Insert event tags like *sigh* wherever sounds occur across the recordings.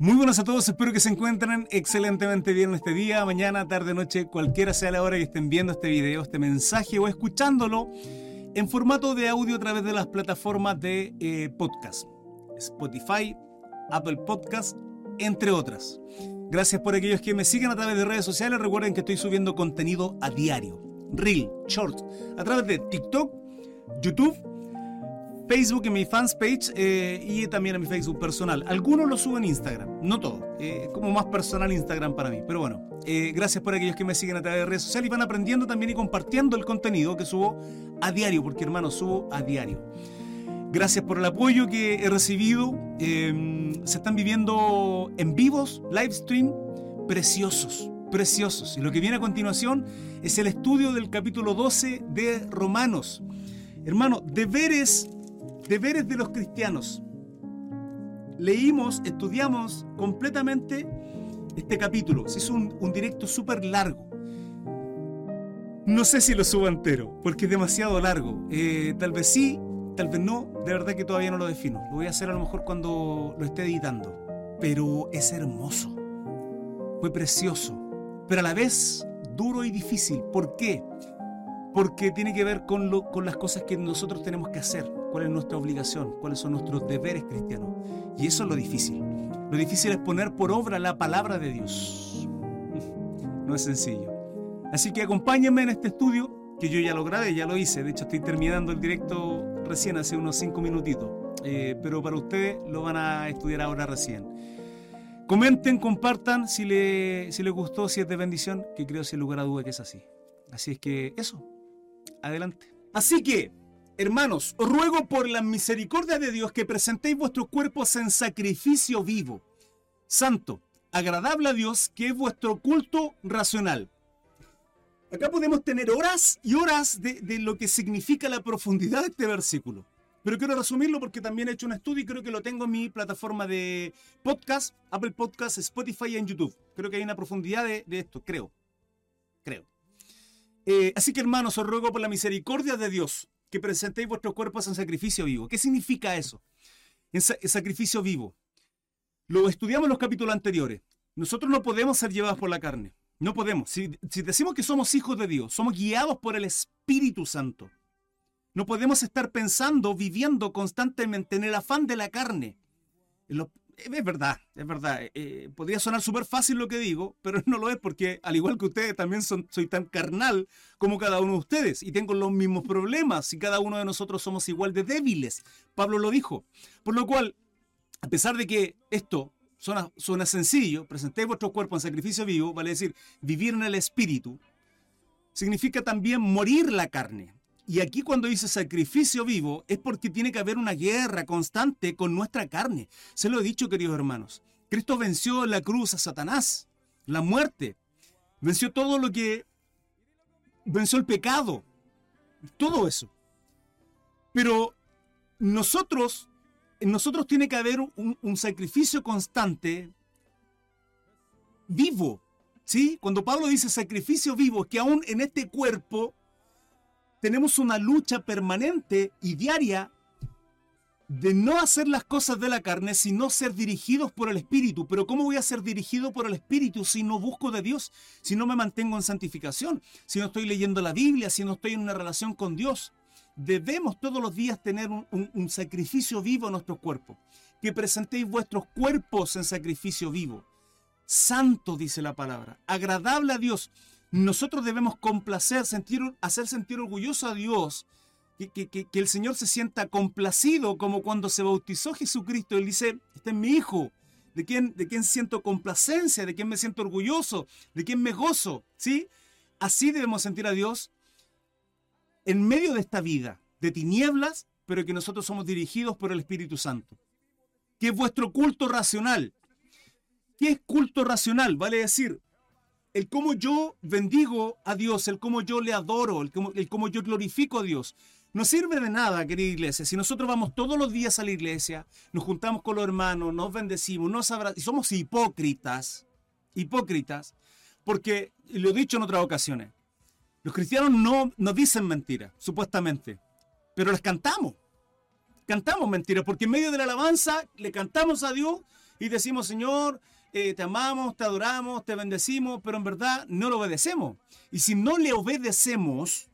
Muy buenas a todos, espero que se encuentren excelentemente bien este día, mañana, tarde, noche, cualquiera sea la hora que estén viendo este video, este mensaje o escuchándolo en formato de audio a través de las plataformas de eh, podcast, Spotify, Apple Podcast, entre otras. Gracias por aquellos que me siguen a través de redes sociales, recuerden que estoy subiendo contenido a diario, reel, short, a través de TikTok, YouTube, Facebook en mi fans page eh, y también en mi Facebook personal. Algunos lo subo en Instagram, no todo. Eh, como más personal Instagram para mí. Pero bueno, eh, gracias por aquellos que me siguen a través de redes sociales y van aprendiendo también y compartiendo el contenido que subo a diario, porque hermano, subo a diario. Gracias por el apoyo que he recibido. se están viviendo en vivos, live stream, preciosos, preciosos. Y lo que viene a continuación es el estudio del capítulo 12 de Romanos. Hermano, deberes deberes de los cristianos. Leímos, estudiamos completamente este capítulo. Se hizo un, directo súper largo. No sé si lo subo entero, porque es demasiado largo. Eh, tal vez sí, tal vez no. De verdad que todavía no lo defino. Lo voy a hacer a lo mejor cuando lo esté editando. Pero es hermoso. Fue precioso. Pero a la vez duro y difícil. ¿Por qué? Porque tiene que ver con, lo, con las cosas que nosotros tenemos que hacer cuál es nuestra obligación, cuáles son nuestros deberes cristianos. Y eso es lo difícil. Lo difícil es poner por obra la palabra de Dios. *laughs* No es sencillo. Así que acompáñenme en este estudio, que yo ya lo grabé, ya lo hice. De hecho, estoy terminando el directo recién, hace unos cinco minutitos. Eh, pero para ustedes lo van a estudiar ahora recién. Comenten, compartan si, le, si les gustó, si es de bendición, que creo sin lugar a duda que es así. Así es que eso, adelante. Así que Hermanos, os ruego por la misericordia de Dios que presentéis vuestros cuerpos en sacrificio vivo, santo, agradable a Dios, que es vuestro culto racional. Acá podemos tener horas y horas de, lo que significa la profundidad de este versículo. Pero quiero resumirlo porque también he hecho un estudio y creo que lo tengo en mi plataforma de podcast, Apple Podcast, Spotify y en YouTube. Creo que hay una profundidad de, esto, creo. Creo. Eh, así que hermanos, os ruego por la misericordia de Dios que presentéis vuestros cuerpos en sacrificio vivo. ¿Qué significa eso? En, sacrificio vivo. Lo estudiamos en los capítulos anteriores. Nosotros no podemos ser llevados por la carne. No podemos. Si, decimos que somos hijos de Dios, somos guiados por el Espíritu Santo. No podemos estar pensando, viviendo constantemente en el afán de la carne. Es verdad, es verdad. Eh, podría sonar súper fácil lo que digo, pero *laughs* no lo es porque al igual que ustedes también soy tan carnal como cada uno de ustedes y tengo los mismos problemas y cada uno de nosotros somos igual de débiles. Pablo lo dijo. Por lo cual, a pesar de que esto suena, suena sencillo, presentéis vuestro cuerpo en sacrificio vivo, vale decir, vivir en el espíritu, significa también morir la carne. Y aquí cuando dice sacrificio vivo es porque tiene que haber una guerra constante con nuestra carne. Se lo he dicho, queridos hermanos. Cristo venció en la cruz a Satanás, la muerte. Venció todo lo que... Venció el pecado. Todo eso. Pero nosotros, nosotros tiene que haber un, sacrificio constante, vivo. ¿Sí? Cuando Pablo dice sacrificio vivo, que aún en este cuerpo tenemos una lucha permanente y diaria de no hacer las cosas de la carne, sino ser dirigidos por el Espíritu. Pero ¿cómo voy a ser dirigido por el Espíritu si no busco de Dios, si no me mantengo en santificación, si no estoy leyendo la Biblia, si no estoy en una relación con Dios? Debemos todos los días tener un, sacrificio vivo en nuestro cuerpo. Que presentéis vuestros cuerpos en sacrificio vivo. Santo, dice la palabra. Agradable a Dios nosotros debemos complacer, sentir, hacer sentir orgulloso a Dios, que, el Señor se sienta complacido como cuando se bautizó Jesucristo. Él dice, este es mi hijo, de quien, de quien siento complacencia, de quien me siento orgulloso, de quien me gozo. ¿sí? Así debemos sentir a Dios en medio de esta vida de tinieblas, pero que nosotros somos dirigidos por el Espíritu Santo. Que es vuestro culto racional. ¿Qué es culto racional? Vale decir, el cómo yo bendigo a Dios, el cómo yo le adoro, el cómo, yo glorifico a Dios. No sirve de nada, querida iglesia, si nosotros vamos todos los días a la iglesia, nos juntamos con los hermanos, nos bendecimos, nos abrazamos, y somos hipócritas, hipócritas, porque, lo he dicho en otras ocasiones, los cristianos no nos dicen mentiras, supuestamente, pero les cantamos. Cantamos mentiras, porque en medio de la alabanza le cantamos a Dios y decimos, Señor, eh, te amamos, te adoramos, te bendecimos, pero en verdad no lo obedecemos. Y si no le obedecemos,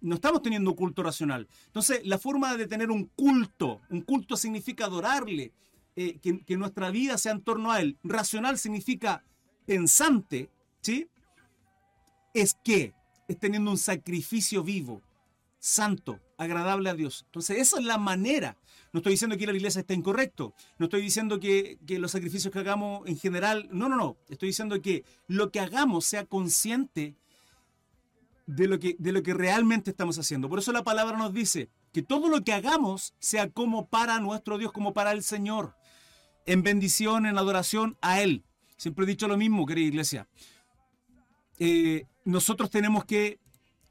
no estamos teniendo culto racional. Entonces, la forma de tener un culto, un culto significa adorarle, eh, que, que, nuestra vida sea en torno a Él. Racional significa pensante, ¿sí? Es que es teniendo un sacrificio vivo, santo, agradable a Dios. Entonces, esa es la manera. No estoy diciendo que la iglesia está incorrecto. No estoy diciendo que, los sacrificios que hagamos en general. No, no, no. Estoy diciendo que lo que hagamos sea consciente de lo que, de lo que realmente estamos haciendo. Por eso la palabra nos dice que todo lo que hagamos sea como para nuestro Dios, como para el Señor. En bendición, en adoración a Él. Siempre he dicho lo mismo, querida iglesia. Eh, nosotros tenemos que.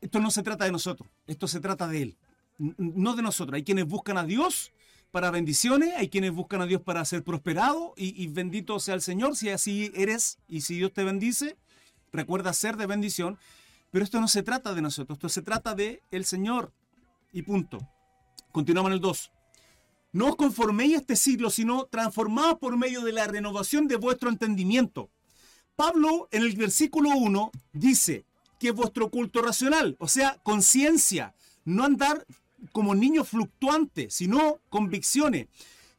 Esto no se trata de nosotros, esto se trata de Él, no de nosotros. Hay quienes buscan a Dios para bendiciones, hay quienes buscan a Dios para ser prosperado y, y bendito sea el Señor si así eres y si Dios te bendice. Recuerda ser de bendición, pero esto no se trata de nosotros, esto se trata de el Señor y punto. Continuamos en el 2. No os conforméis este siglo, sino transformaos por medio de la renovación de vuestro entendimiento. Pablo en el versículo 1 dice que vuestro culto racional, o sea, conciencia, no andar como niños fluctuantes, sino convicciones.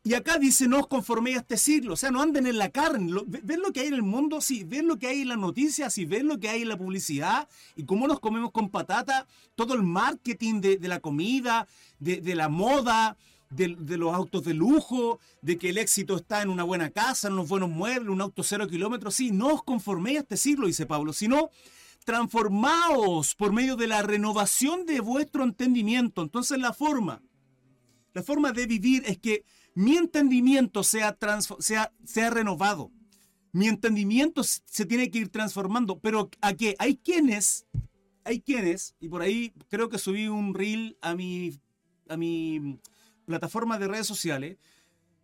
Y acá dice, no os conforméis a este siglo, o sea, no anden en la carne. ¿Ven lo que hay en el mundo? Sí, ven lo que hay en las noticias, sí, ven lo que hay en la publicidad y cómo nos comemos con patata, todo el marketing de, de la comida, de, de la moda, de, de, los autos de lujo, de que el éxito está en una buena casa, en unos buenos muebles, un auto cero kilómetros. Sí, no os conforméis a este siglo, dice Pablo, sino transformaos por medio de la renovación de vuestro entendimiento. Entonces la forma, la forma de vivir es que mi entendimiento sea, sea, sea renovado. Mi entendimiento se tiene que ir transformando. Pero ¿a qué? Hay quienes, hay quienes, y por ahí creo que subí un reel a mi, a mi plataforma de redes sociales,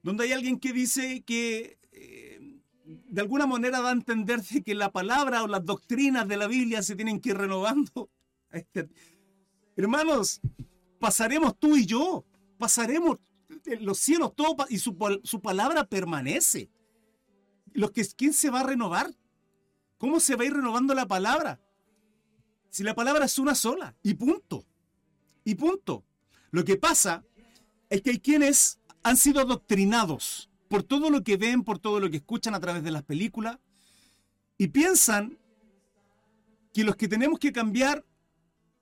donde hay alguien que dice que eh, de alguna manera da a entender que la palabra o las doctrinas de la Biblia se tienen que ir renovando. *laughs* Este, hermanos, pasaremos tú y yo, pasaremos los cielos, todo, y su, su palabra permanece. Los que, ¿Quién se va a renovar? ¿Cómo se va a ir renovando la palabra? Si la palabra es una sola, y punto. Y punto. Lo que pasa es que hay quienes han sido adoctrinados por todo lo que ven, por todo lo que escuchan a través de las películas, y piensan que los que tenemos que cambiar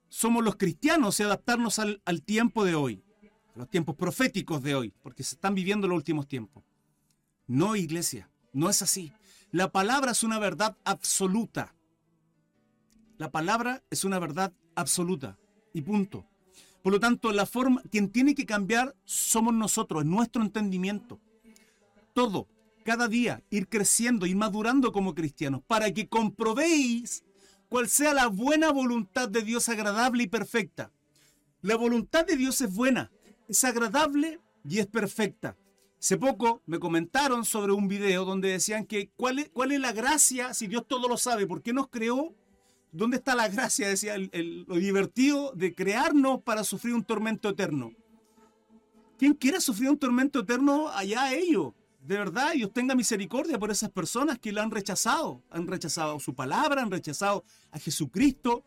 somos los cristianos y adaptarnos al, al tiempo de hoy, los tiempos proféticos de hoy, porque se están viviendo los últimos tiempos. No, iglesia, no es así. La palabra es una verdad absoluta. La palabra es una verdad absoluta. Y punto. Por lo tanto, la forma, quien tiene que cambiar somos nosotros, nuestro entendimiento. Todo, cada día, ir creciendo, ir madurando como cristianos, para que comprobéis cuál sea la buena voluntad de Dios agradable y perfecta. La voluntad de Dios es buena, es agradable y es perfecta. Hace poco me comentaron sobre un video donde decían que cuál es, cuál es la gracia si Dios todo lo sabe, ¿por qué nos creó ¿Dónde está la gracia, decía, el, lo divertido de crearnos para sufrir un tormento eterno? ¿Quién quiere sufrir un tormento eterno allá ellos? De verdad, Dios tenga misericordia por esas personas que lo han rechazado. Han rechazado su palabra, han rechazado a Jesucristo.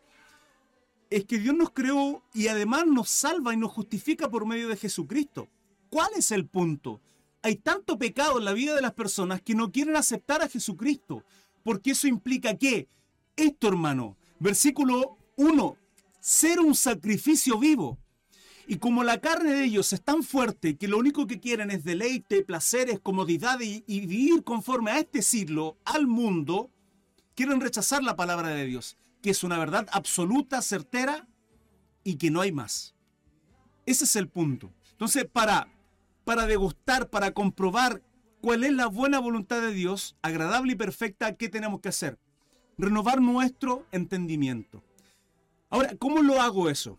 Es que Dios nos creó y además nos salva y nos justifica por medio de Jesucristo. ¿Cuál es el punto? Hay tanto pecado en la vida de las personas que no quieren aceptar a Jesucristo, porque eso implica que esto, hermano. Versículo 1. Ser un sacrificio vivo. Y como la carne de ellos es tan fuerte que lo único que quieren es deleite, placeres, comodidad y, vivir conforme a este siglo, al mundo, quieren rechazar la palabra de Dios, que es una verdad absoluta, certera y que no hay más. Ese es el punto. Entonces, para, para degustar, para comprobar cuál es la buena voluntad de Dios, agradable y perfecta, ¿qué tenemos que hacer? renovar nuestro entendimiento. Ahora, ¿cómo lo hago eso?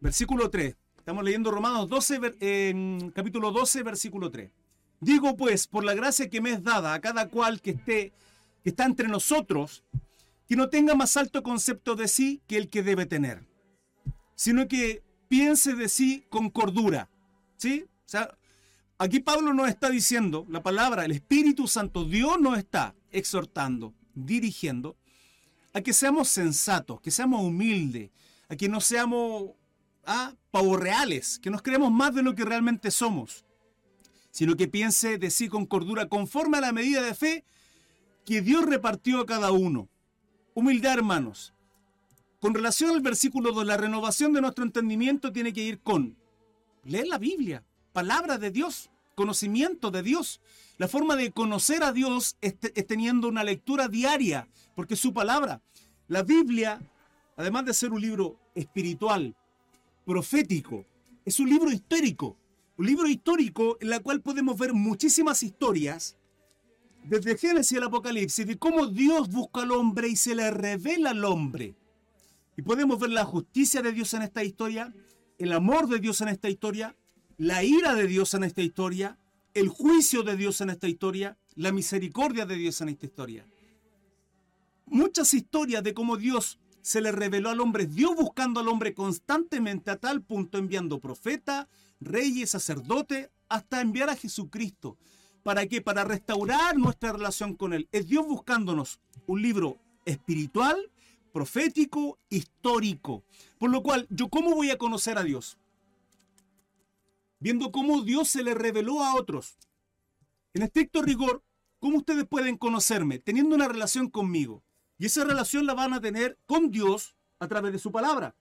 Versículo 3. Estamos leyendo Romanos 12, en capítulo 12, versículo 3. Digo pues, por la gracia que me es dada a cada cual que esté, que está entre nosotros, que no tenga más alto concepto de sí que el que debe tener, sino que piense de sí con cordura. ¿Sí? O sea, Aquí Pablo nos está diciendo, la palabra, el Espíritu Santo, Dios nos está exhortando, dirigiendo, a que seamos sensatos, que seamos humildes, a que no seamos ah, reales, que nos creemos más de lo que realmente somos, sino que piense de sí con cordura, conforme a la medida de fe que Dios repartió a cada uno. Humildad, hermanos. Con relación al versículo 2, la renovación de nuestro entendimiento tiene que ir con leer la Biblia, palabra de Dios, conocimiento de Dios. La forma de conocer a Dios es, teniendo una lectura diaria, porque su palabra, la Biblia, además de ser un libro espiritual, profético, es un libro histórico. Un libro histórico en el cual podemos ver muchísimas historias, desde Génesis al Apocalipsis, de cómo Dios busca al hombre y se le revela al hombre. Y podemos ver la justicia de Dios en esta historia, el amor de Dios en esta historia, la ira de Dios en esta historia, el juicio de Dios en esta historia, la misericordia de Dios en esta historia. Muchas historias de cómo Dios se le reveló al hombre, Dios buscando al hombre constantemente a tal punto enviando profeta, reyes, sacerdote, hasta enviar a Jesucristo. ¿Para qué? Para restaurar nuestra relación con Él. Es Dios buscándonos un libro espiritual, profético, histórico. Por lo cual, ¿yo cómo voy a conocer a Dios? viendo cómo Dios se le reveló a otros. En estricto rigor, ¿cómo ustedes pueden conocerme? Teniendo una relación conmigo. Y esa relación la van a tener con Dios a través de su palabra.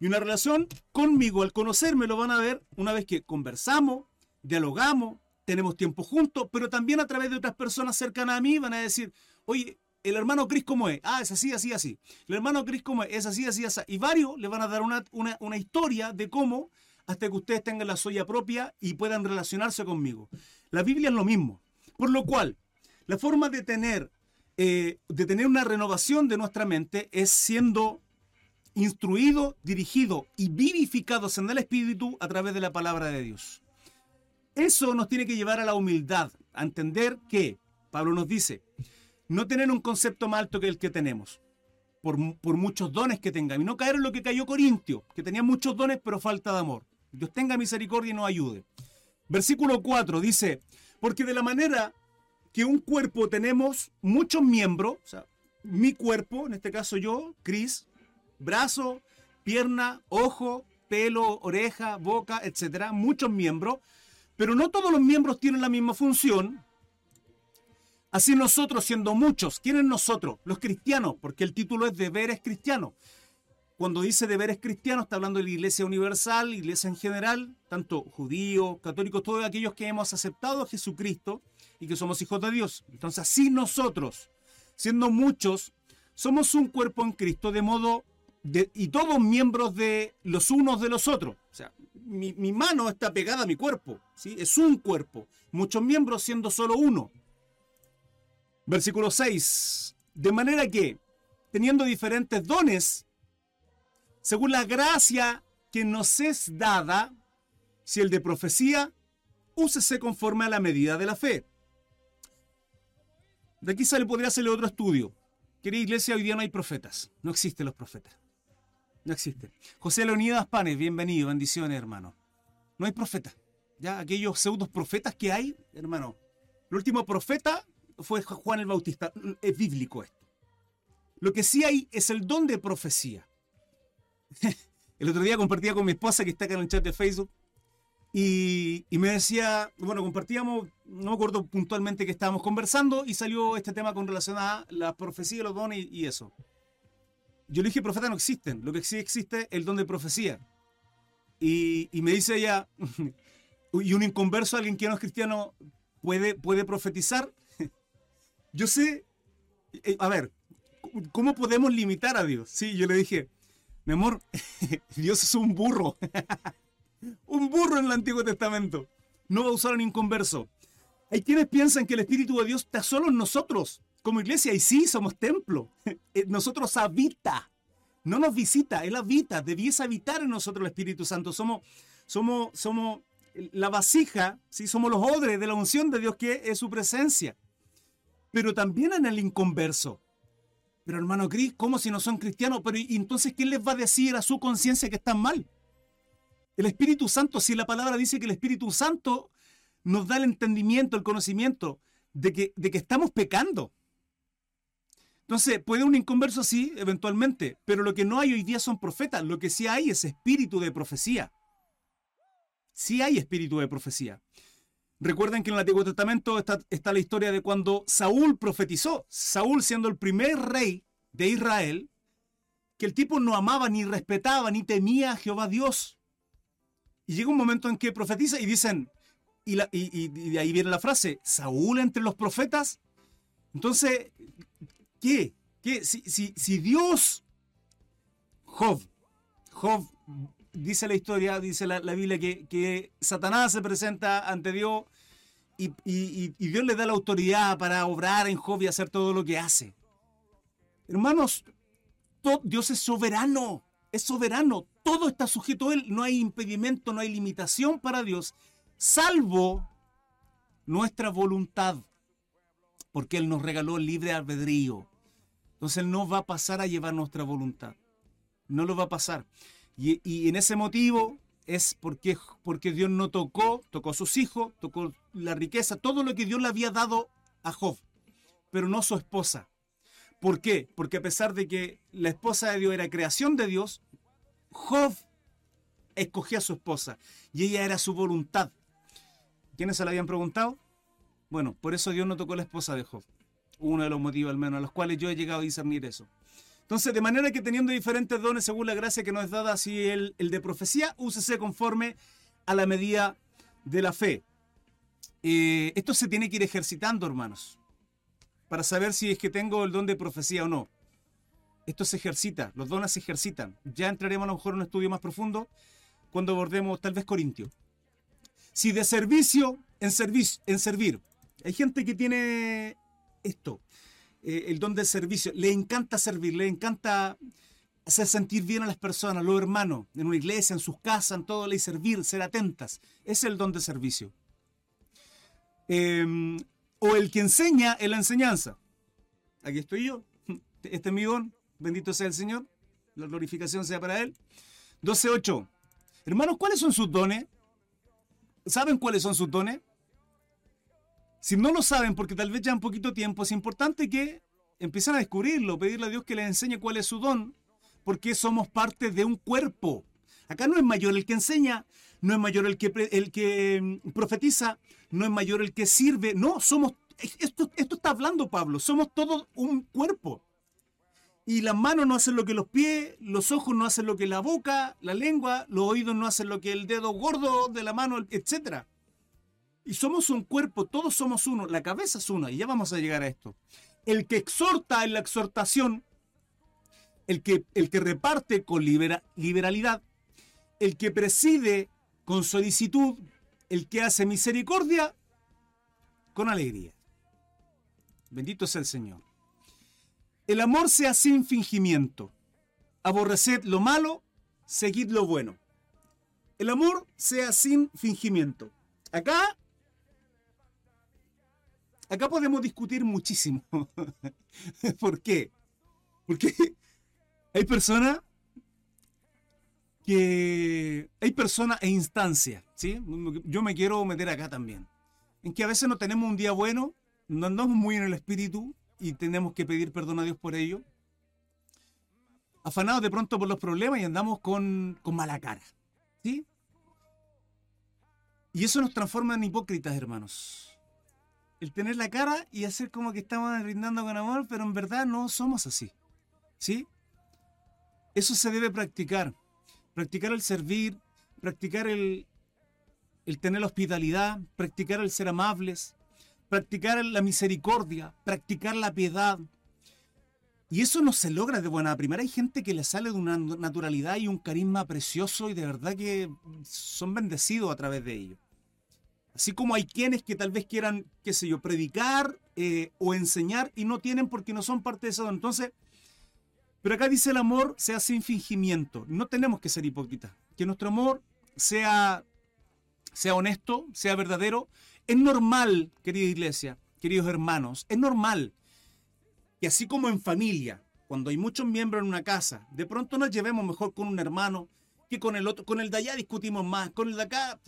Y una relación conmigo, al conocerme, lo van a ver una vez que conversamos, dialogamos, tenemos tiempo juntos, pero también a través de otras personas cercanas a mí van a decir, oye, el hermano Cris cómo es. Ah, es así, así, así. El hermano Cris cómo es. Es así, así, así. Y varios le van a dar una, una, una historia de cómo hasta que ustedes tengan la suya propia y puedan relacionarse conmigo. La Biblia es lo mismo. Por lo cual, la forma de tener, eh, de tener una renovación de nuestra mente es siendo instruido, dirigido y vivificados en el Espíritu a través de la palabra de Dios. Eso nos tiene que llevar a la humildad, a entender que, Pablo nos dice, no tener un concepto más alto que el que tenemos, por, por muchos dones que tengan, y no caer en lo que cayó Corintio, que tenía muchos dones pero falta de amor. Dios tenga misericordia y nos ayude. Versículo 4 dice, porque de la manera que un cuerpo tenemos muchos miembros, o sea, mi cuerpo, en este caso yo, Cris, brazo, pierna, ojo, pelo, oreja, boca, etcétera, muchos miembros, pero no todos los miembros tienen la misma función. Así nosotros, siendo muchos, ¿quiénes nosotros? Los cristianos, porque el título es deberes cristianos. Cuando dice deberes cristianos, está hablando de la iglesia universal, iglesia en general, tanto judíos, católicos, todos aquellos que hemos aceptado a Jesucristo y que somos hijos de Dios. Entonces, así nosotros, siendo muchos, somos un cuerpo en Cristo, de modo, de, y todos miembros de los unos de los otros. O sea, mi, mano está pegada a mi cuerpo, ¿sí? es un cuerpo, muchos miembros siendo solo uno. Versículo 6. De manera que, teniendo diferentes dones, según la gracia que nos es dada, si el de profecía, úsese conforme a la medida de la fe. De aquí sale, podría hacerle otro estudio. Querida iglesia, hoy día no hay profetas. No existen los profetas. No existen. José Leonidas Panes, bienvenido, bendiciones, hermano. No hay profeta. Ya aquellos pseudos profetas que hay, hermano. El último profeta fue Juan el Bautista. Es bíblico esto. Lo que sí hay es el don de profecía. *laughs* el otro día compartía con mi esposa que está acá en el chat de Facebook y, me decía, bueno, compartíamos, no me acuerdo puntualmente que estábamos conversando y salió este tema con relación a la profecía, los dones y, eso. Yo le dije, profetas no existen, lo que sí existe es el don de profecía. Y, me dice ella, *laughs* y un inconverso, alguien que no es cristiano, puede, puede profetizar. *laughs* Yo sé, eh, a ver, ¿cómo podemos limitar a Dios? Sí, yo le dije, mi amor, *laughs* Dios es un burro. Un burro en el Antiguo Testamento. No va a usar un inconverso. Hay quienes piensan que el Espíritu de Dios está solo en nosotros, como iglesia, y sí, somos templo. *laughs* Eh, nosotros habita, no nos visita, Él habita, debiese habitar en nosotros el Espíritu Santo. Somos, somos, somos la vasija, ¿sí? somos los odres de la unción de Dios que es su presencia. Pero también en el inconverso. Pero hermano Cris, ¿cómo si no son cristianos? Pero entonces, ¿quién les va a decir a su conciencia que están mal? El Espíritu Santo, si la palabra dice que el Espíritu Santo nos da el entendimiento, el conocimiento de que, de que estamos pecando. Entonces, puede un inconverso sí, eventualmente, pero lo que no hay hoy día son profetas, lo que sí hay es espíritu de profecía. Sí hay espíritu de profecía. Recuerden que en el Antiguo Testamento está, está la historia de cuando Saúl profetizó, Saúl siendo el primer rey de Israel, que el tipo no amaba, ni respetaba, ni temía a Jehová Dios. Y llega un momento en que profetiza y dicen, y, de ahí viene la frase, Saúl entre los profetas. Entonces, ¿qué? ¿Qué? Si, si, Dios, Job, Job, dice la historia, dice la, Biblia, que, que, Satanás se presenta ante Dios y, y, Dios le da la autoridad para obrar en Job y hacer todo lo que hace. Hermanos, Dios es soberano, es soberano, todo está sujeto a Él, no hay impedimento, no hay limitación para Dios salvo nuestra voluntad, porque Él nos regaló libre albedrío. Entonces Él no va a pasar a llevar nuestra voluntad, no lo va a pasar. Y, en ese motivo es porque, porque Dios no tocó, tocó a sus hijos, tocó la riqueza, todo lo que Dios le había dado a Job, pero no su esposa. ¿Por qué? Porque a pesar de que la esposa de Dios era creación de Dios, Job escogía a su esposa y ella era su voluntad. ¿Quiénes se lo habían preguntado? Bueno, por eso Dios no tocó la esposa de Job. Uno de los motivos al menos a los cuales yo he llegado a discernir eso. Entonces, de manera que teniendo diferentes dones según la gracia que nos es dada, así el, el de profecía, úsese conforme a la medida de la fe. Eh, esto se tiene que ir ejercitando, hermanos, para saber si es que tengo el don de profecía o no. Esto se ejercita, los dones se ejercitan. Ya entraremos a lo mejor en un estudio más profundo cuando abordemos tal vez Corintio. Si de servicio en, en servir. Hay gente que tiene esto, eh, el don del servicio. Le encanta servir, le encanta hacer sentir bien a las personas, los hermanos, en una iglesia, en sus casas, en todo, le servir, ser atentas. Es el don de servicio. Em, o el que enseña en la enseñanza. Aquí estoy yo. *laughs* Este es mi don. Bendito sea el Señor. La glorificación sea para Él. 12.8. Hermanos, ¿cuáles son sus dones? ¿Saben cuáles son sus dones? Si no lo saben, porque tal vez ya un poquito tiempo, es importante que empiecen a descubrirlo, pedirle a Dios que les enseñe cuál es su don, porque somos parte de un cuerpo. Acá no es mayor el que enseña, no es mayor el que, el que mm, profetiza, no es mayor el que sirve, no, somos, esto, esto está hablando Pablo, somos todos un cuerpo. Y las manos no hacen lo que los pies, los ojos no hacen lo que la boca, la lengua, los oídos no hacen lo que el dedo gordo de la mano, etc. Y somos un cuerpo, todos somos uno, la cabeza es una, y ya vamos a llegar a esto. El que exhorta en la exhortación, el que, el que reparte con liberalidad, el que preside con solicitud, el que hace misericordia con alegría. Bendito sea el Señor. El amor sea sin fingimiento. Aborreced lo malo, seguid lo bueno. El amor sea sin fingimiento. Acá, acá podemos discutir muchísimo. *laughs* ¿Por qué? Porque hay personas que hay personas e instancias, ¿sí? Yo me quiero meter acá también. En que a veces no tenemos un día bueno, no andamos muy en el espíritu, y tenemos que pedir perdón a Dios por ello. Afanados de pronto por los problemas y andamos con, mala cara. ¿Sí? Y eso nos transforma en hipócritas, hermanos. El tener la cara y hacer como que estamos brindando con amor, pero en verdad no somos así. ¿Sí? Eso se debe practicar. Practicar el servir, practicar el, el tener hospitalidad, practicar el ser amables, practicar la misericordia, practicar la piedad. Y eso no se logra de buena primera. Hay gente que le sale de una naturalidad y un carisma precioso y de verdad que son bendecidos a través de ello. Así como hay quienes que tal vez quieran, qué sé yo, predicar eh, o enseñar y no tienen porque no son parte de eso. Entonces, pero acá dice el amor sea sin fingimiento. No tenemos que ser hipócritas. Que nuestro amor sea, sea honesto, sea verdadero, es normal, querida iglesia, queridos hermanos, es normal que así como en familia, cuando hay muchos miembros en una casa, de pronto nos llevemos mejor con un hermano que con el otro. Con el de allá discutimos más, con el de acá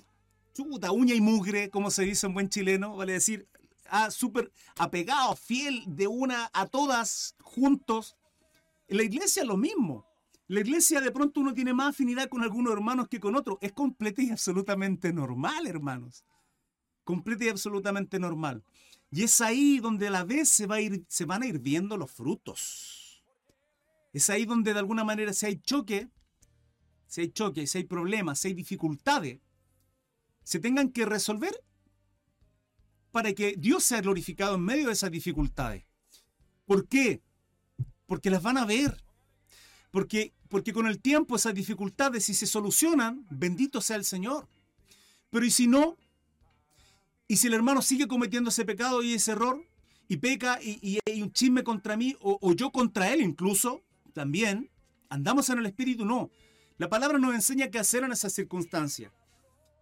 chuta, uña y mugre, como se dice en buen chileno, vale decir, ah, súper apegado, fiel de una a todas, juntos. La iglesia lo mismo. La iglesia de pronto uno tiene más afinidad con algunos hermanos que con otros. Es completa y absolutamente normal, hermanos. Completa y absolutamente normal. Y es ahí donde a la vez se, va ir, se van a ir viendo los frutos. Es ahí donde de alguna manera si hay choque, si hay choque, si hay problemas, si hay dificultades, se tengan que resolver para que Dios sea glorificado en medio de esas dificultades. ¿Por qué? Porque las van a ver. Porque, porque con el tiempo esas dificultades, si se solucionan, bendito sea el Señor. Pero ¿y si no? ¿Y si el hermano sigue cometiendo ese pecado y ese error? Y peca y, hay un chisme contra mí o, o yo contra él incluso, también. ¿Andamos en el Espíritu? No. La palabra nos enseña qué hacer en esas circunstancias.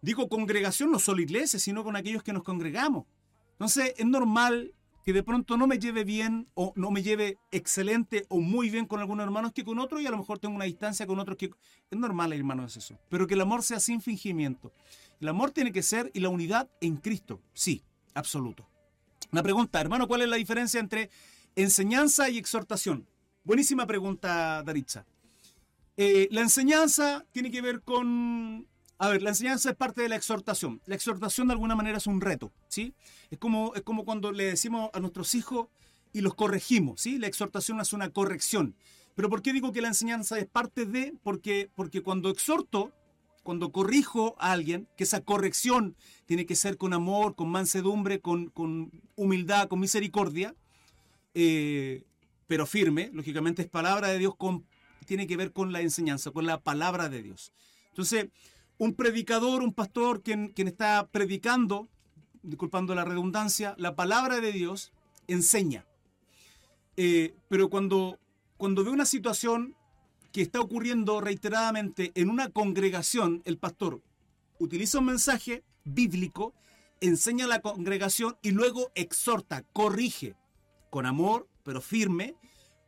Digo congregación, no solo iglesia, sino con aquellos que nos congregamos. Entonces es normal que de pronto no me lleve bien o no me lleve excelente o muy bien con algunos hermanos que con otros y a lo mejor tengo una distancia con otros que... Es normal, hermanos, eso. Pero que el amor sea sin fingimiento. El amor tiene que ser y la unidad en Cristo. Sí, absoluto. Una pregunta, hermano, ¿cuál es la diferencia entre enseñanza y exhortación? Buenísima pregunta, Daritza. Eh, la enseñanza tiene que ver con a ver, la enseñanza es parte de la exhortación. La exhortación de alguna manera es un reto, ¿sí? Es como, es como cuando le decimos a nuestros hijos y los corregimos, ¿sí? La exhortación es una corrección. Pero ¿por qué digo que la enseñanza es parte de? Porque, porque cuando exhorto, cuando corrijo a alguien, que esa corrección tiene que ser con amor, con mansedumbre, con, con humildad, con misericordia, eh, pero firme, lógicamente es palabra de Dios, con, tiene que ver con la enseñanza, con la palabra de Dios. Entonces, un predicador, un pastor, quien, está predicando, disculpando la redundancia, la palabra de Dios, enseña. Eh, pero cuando, cuando ve una situación que está ocurriendo reiteradamente en una congregación, el pastor utiliza un mensaje bíblico, enseña a la congregación y luego exhorta, corrige, con amor, pero firme,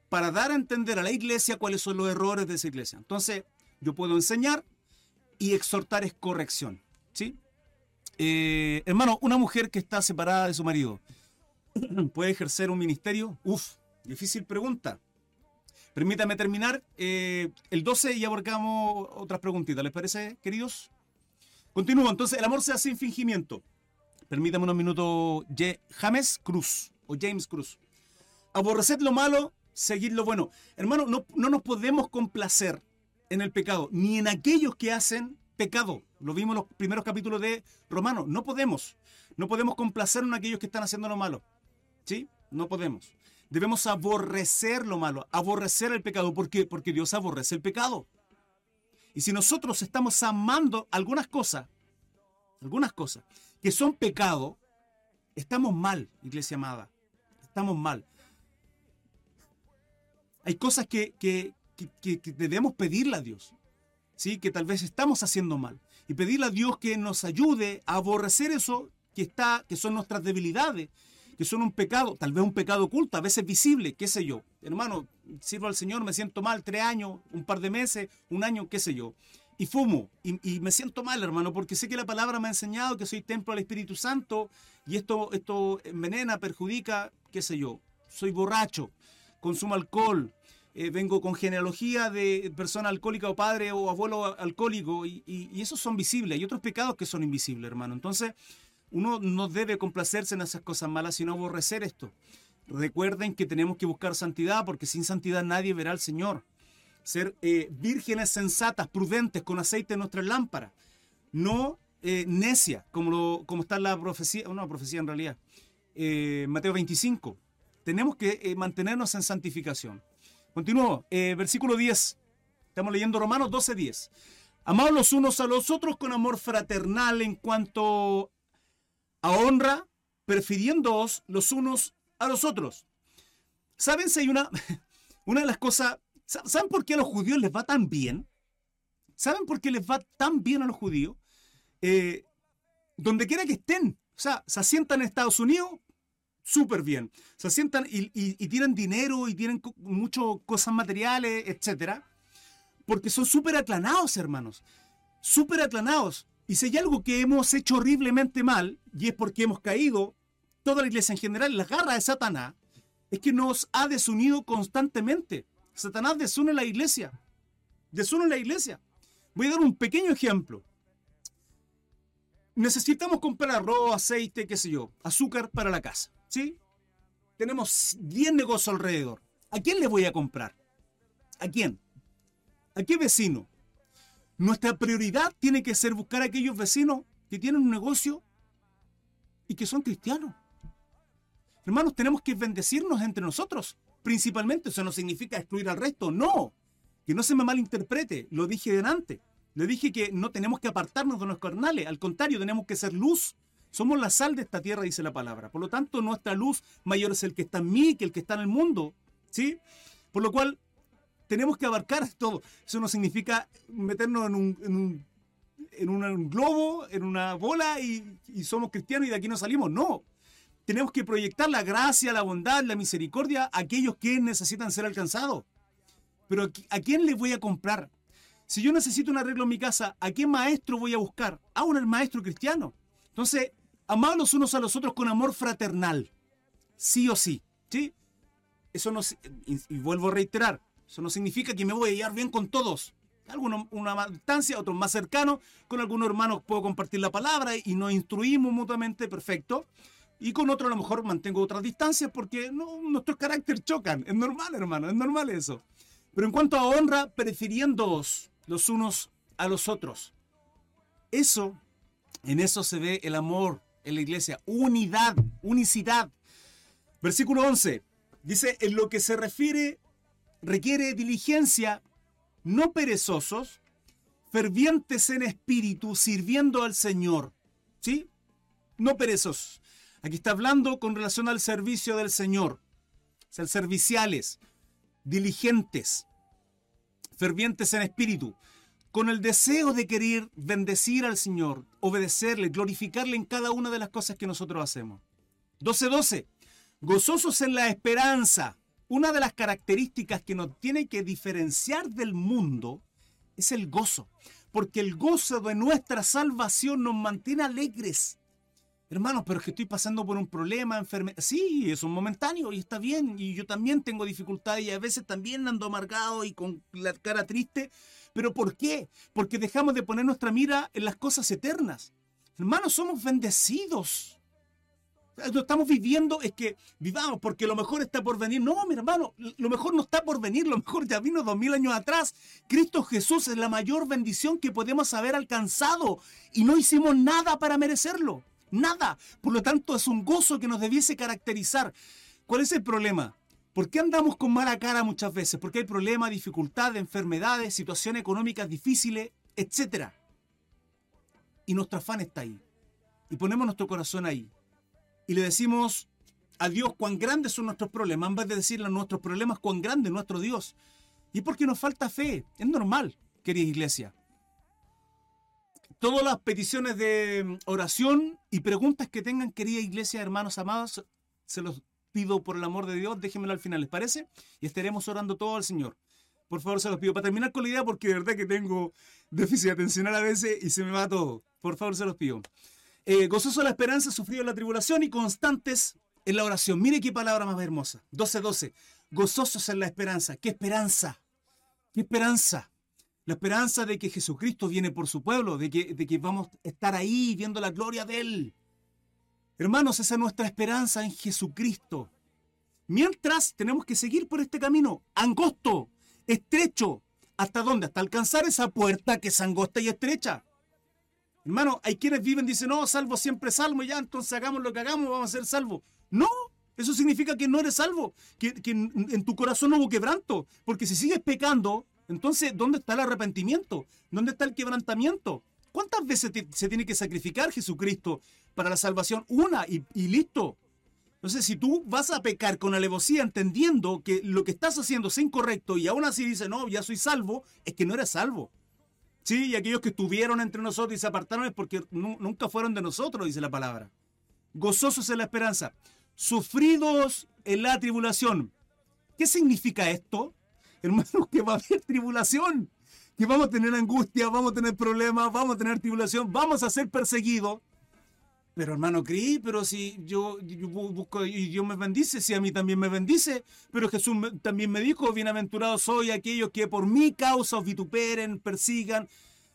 para dar a entender a la iglesia cuáles son los errores de esa iglesia. Entonces, yo puedo enseñar, y exhortar es corrección. ¿sí? Eh, hermano, una mujer que está separada de su marido, ¿puede ejercer un ministerio? Uf, difícil pregunta. Permítame terminar. Eh, el 12 y abarcamos otras preguntitas. ¿Les parece, queridos? Continúo. Entonces, el amor se hace sin fingimiento. Permítame unos minutos. James Cruz o James Cruz. Aborreced lo malo, seguid lo bueno. Hermano, no, no nos podemos complacer en el pecado, ni en aquellos que hacen pecado. Lo vimos en los primeros capítulos de Romanos. No podemos. No podemos complacer en aquellos que están haciendo lo malo. ¿Sí? No podemos. Debemos aborrecer lo malo, aborrecer el pecado. ¿Por qué? Porque Dios aborrece el pecado. Y si nosotros estamos amando algunas cosas, algunas cosas que son pecado, estamos mal, iglesia amada. Estamos mal. Hay cosas que, que, que, debemos pedirle a Dios, ¿sí? que tal vez estamos haciendo mal, y pedirle a Dios que nos ayude a aborrecer eso que, está, que son nuestras debilidades, que son un pecado, tal vez un pecado oculto, a veces visible, qué sé yo. Hermano, sirvo al Señor, me siento mal tres años, un par de meses, un año, qué sé yo. Y fumo, y, me siento mal, hermano, porque sé que la palabra me ha enseñado que soy templo del Espíritu Santo, y esto, esto envenena, perjudica, qué sé yo. Soy borracho, consumo alcohol, eh, vengo con genealogía de persona alcohólica o padre o abuelo alcohólico y, esos son visibles. Hay otros pecados que son invisibles, hermano. Entonces, uno no debe complacerse en esas cosas malas, sino aborrecer esto. Recuerden que tenemos que buscar santidad porque sin santidad nadie verá al Señor. Ser eh, vírgenes sensatas, prudentes, con aceite en nuestras lámparas. No eh, necia, como, lo, como está la profecía, una profecía en realidad. Mateo 25. Tenemos que mantenernos en santificación. Continúo, eh, versículo 10. Estamos leyendo Romanos 12, 10. Amados los unos a los otros con amor fraternal en cuanto a honra, prefiriéndoos los unos a los otros. ¿Saben si hay una, *laughs* una de las cosas, ¿saben por qué a los judíos les va tan bien? ¿Saben por qué les va tan bien a los judíos? Eh, donde quiera que estén, o sea, se asientan en Estados Unidos, súper bien. Se sientan y, tienen dinero y tienen muchas cosas materiales, etc. Porque son súper aclanados, hermanos. Súper aclanados. Y si hay algo que hemos hecho horriblemente mal, y es porque hemos caído, toda la iglesia en general, en las garras de Satanás, es que nos ha desunido constantemente. Satanás desune la iglesia. Desune la iglesia. Voy a dar un pequeño ejemplo. Necesitamos comprar arroz, aceite, qué sé yo, azúcar para la casa. ¿Sí? Tenemos 10 negocios alrededor. ¿A quién le voy a comprar? ¿A quién? ¿A qué vecino? Nuestra prioridad tiene que ser buscar a aquellos vecinos que tienen un negocio y que son cristianos. Hermanos, tenemos que bendecirnos entre nosotros. Principalmente, eso no significa excluir al resto. No, que no se me malinterprete. Lo dije delante. Le dije que no tenemos que apartarnos de los carnales. Al contrario, tenemos que ser luz. Somos la sal de esta tierra, dice la palabra. Por lo tanto, nuestra luz mayor es el que está en mí que el que está en el mundo. ¿Sí? Por lo cual, tenemos que abarcar todo. Eso no significa meternos en un, en un, globo, en una bola y, y somos cristianos y de aquí no salimos. No. Tenemos que proyectar la gracia, la bondad, la misericordia a aquellos que necesitan ser alcanzados. Pero ¿a quién le voy a comprar? Si yo necesito un arreglo en mi casa, ¿a qué maestro voy a buscar? A un maestro cristiano. Entonces, amar los unos a los otros con amor fraternal. Sí o sí. ¿Sí? Eso no, y vuelvo a reiterar, eso no significa que me voy a llevar bien con todos. Algunos una distancia, otros más cercanos. Con algunos hermanos puedo compartir la palabra y nos instruimos mutuamente, perfecto. Y con otros a lo mejor mantengo otras distancias porque no, nuestros caracteres chocan. Es normal, hermano, es normal eso. Pero en cuanto a honra, prefiriéndoos los unos a los otros. Eso, en eso se ve el amor en la iglesia. Unidad, unicidad. Versículo 11. Dice, en lo que se refiere requiere diligencia, no perezosos, fervientes en espíritu, sirviendo al Señor. ¿Sí? No perezosos. Aquí está hablando con relación al servicio del Señor. Ser serviciales, diligentes, fervientes en espíritu, con el deseo de querer bendecir al Señor, obedecerle, glorificarle en cada una de las cosas que nosotros hacemos. 12.12. Gozosos en la esperanza, una de las características que nos tiene que diferenciar del mundo es el gozo, porque el gozo de nuestra salvación nos mantiene alegres. Hermanos, pero es que estoy pasando por un problema, enfermedad. Sí, es un momentáneo y está bien. Y yo también tengo dificultades y a veces también ando amargado y con la cara triste. ¿Pero por qué? Porque dejamos de poner nuestra mira en las cosas eternas. Hermanos, somos bendecidos. Lo estamos viviendo es que vivamos porque lo mejor está por venir. No, mi hermano, lo mejor no está por venir, lo mejor ya vino dos mil años atrás. Cristo Jesús es la mayor bendición que podemos haber alcanzado y no hicimos nada para merecerlo. Nada. Por lo tanto, es un gozo que nos debiese caracterizar. ¿Cuál es el problema? ¿Por qué andamos con mala cara muchas veces? Porque hay problemas, dificultades, enfermedades, situaciones económicas difíciles, etc. Y nuestro afán está ahí. Y ponemos nuestro corazón ahí y le decimos a Dios cuán grandes son nuestros problemas, en vez de decirle a nuestros problemas cuán grande es nuestro Dios. Y porque nos falta fe, es normal, querida iglesia. Todas las peticiones de mm, oración y preguntas que tengan, querida iglesia, hermanos amados, se los pido por el amor de Dios, déjenmelo al final, ¿les parece? Y estaremos orando todo al Señor. Por favor, se los pido. Para terminar con la idea, porque de verdad que tengo déficit atencional a veces y se me va todo. Por favor, se los pido. Eh, gozoso la esperanza, sufrido la tribulación y constantes en la oración. Mire qué palabra más hermosa. 12.12. Gozosos en la esperanza. ¿Qué esperanza? ¿Qué esperanza? La esperanza de que Jesucristo viene por su pueblo, de que, de que vamos a estar ahí viendo la gloria de Él. Hermanos, esa es nuestra esperanza en Jesucristo. Mientras tenemos que seguir por este camino angosto, estrecho. ¿Hasta dónde? Hasta alcanzar esa puerta que es angosta y estrecha. Hermano, hay quienes viven, dicen, no, salvo siempre salvo, ya, entonces hagamos lo que hagamos, vamos a ser salvos. No, eso significa que no eres salvo, que, en, tu corazón no hubo quebranto, porque si sigues pecando, entonces, ¿dónde está el arrepentimiento? ¿Dónde está el quebrantamiento? ¿Cuántas veces se tiene que sacrificar Jesucristo para la salvación? Una y, y listo. Entonces, si tú vas a pecar con alevosía entendiendo que lo que estás haciendo es incorrecto y aún así dices, no, ya soy salvo, es que no eres salvo. Sí, y aquellos que estuvieron entre nosotros y se apartaron es porque nunca fueron de nosotros, dice la palabra. Gozosos en la esperanza, sufridos en la tribulación. ¿Qué significa esto? Hermanos, que va a haber tribulación. que vamos a tener angustia, vamos a tener problemas, vamos a tener tribulación, vamos a ser perseguidos. Pero hermano, creí, pero si yo, busco y Dios me bendice, si a mí también me bendice, pero Jesús también me dijo, bienaventurado soy aquellos que por mi causa os vituperen, persigan.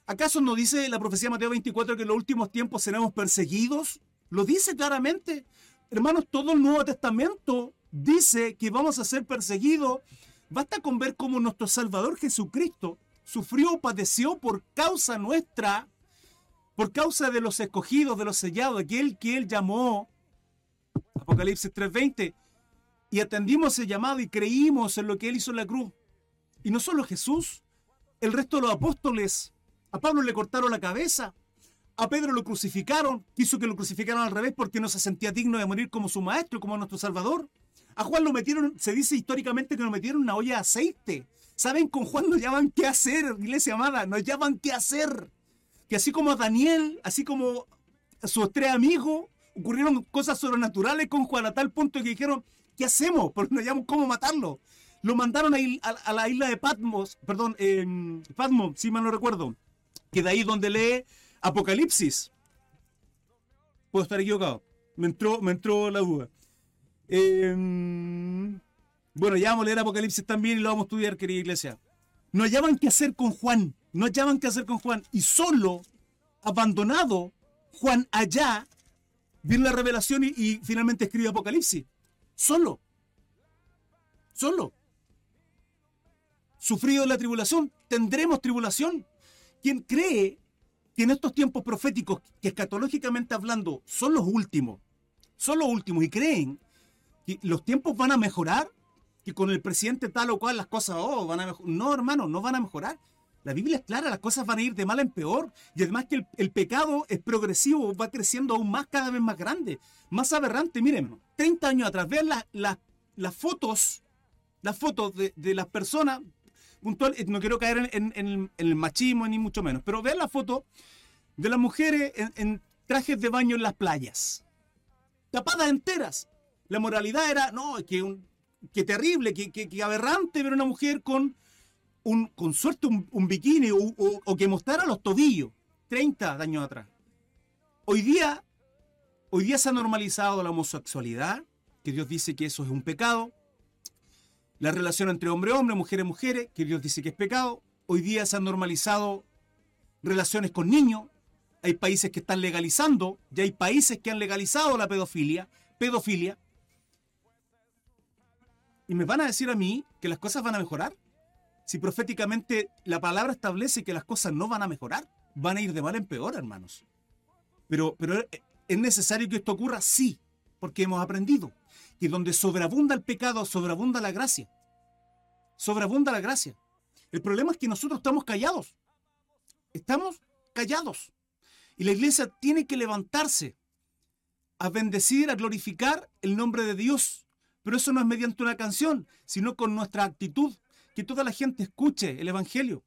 ¿Acaso no dice la profecía de Mateo 24 que en los últimos tiempos seremos perseguidos? Lo dice claramente. Hermanos, todo el Nuevo Testamento dice que vamos a ser perseguidos. Basta con ver cómo nuestro Salvador Jesucristo sufrió, padeció por causa nuestra por causa de los escogidos, de los sellados, aquel que él llamó, Apocalipsis 3:20, y atendimos ese llamado y creímos en lo que él hizo en la cruz. Y no solo Jesús, el resto de los apóstoles, a Pablo le cortaron la cabeza, a Pedro lo crucificaron, quiso que lo crucificaran al revés porque no se sentía digno de morir como su maestro, como nuestro Salvador. A Juan lo metieron, se dice históricamente que lo metieron en una olla de aceite. ¿Saben? Con Juan nos llaman qué hacer, iglesia amada, nos llaman qué hacer que así como a Daniel, así como a sus tres amigos, ocurrieron cosas sobrenaturales con Juan a tal punto que dijeron, ¿qué hacemos? *laughs* Porque no llamamos cómo matarlo. Lo mandaron a, la isla de Patmos, perdón, Patmos, si mal no recuerdo, que de ahí donde lee Apocalipsis. Puedo estar equivocado. Me entró, me entró la duda. Em, bueno, ya vamos a leer Apocalipsis también y lo vamos a estudiar, querida iglesia. No hallaban qué hacer con Juan no hallaban qué hacer con Juan y solo, abandonado, Juan allá, viene la revelación y, finalmente escribe Apocalipsis. Solo. Solo. Sufrido la tribulación, tendremos tribulación. Quien cree que en estos tiempos proféticos, que escatológicamente hablando son los últimos, son los últimos y creen que los tiempos van a mejorar, que con el presidente tal o cual las cosas oh, van a mejorar. No, hermano, no van a mejorar. La Biblia es clara, las cosas van a ir de mal en peor y además que el, pecado es progresivo, va creciendo aún más, cada vez más grande, más aberrante. Miren, 30 años atrás, vean las fotos, las fotos de, las personas, puntual, eh, no quiero caer en, el machismo ni mucho menos, pero vean la foto de las mujeres en, trajes de baño en las playas, tapadas enteras. La moralidad era, no, que, que terrible, que, que aberrante ver una mujer con un, con suerte un, bikini o, que mostrara los tobillos 30 años atrás. Hoy día, hoy día se ha normalizado la homosexualidad, que Dios dice que eso es un pecado. La relación entre hombre-hombre, mujeres-mujeres, que Dios dice que es pecado. Hoy día se han normalizado relaciones con niños. Hay países que están legalizando, ya hay países que han legalizado la pedofilia, pedofilia. ¿Y me van a decir a mí que las cosas van a mejorar? Si proféticamente la palabra establece que las cosas no van a mejorar, van a ir de mal en peor, hermanos. Pero, pero es necesario que esto ocurra, sí, porque hemos aprendido que donde sobreabunda el pecado, sobreabunda la gracia. Sobreabunda la gracia. El problema es que nosotros estamos callados. Estamos callados. Y la iglesia tiene que levantarse a bendecir, a glorificar el nombre de Dios. Pero eso no es mediante una canción, sino con nuestra actitud, que toda la gente escuche el Evangelio.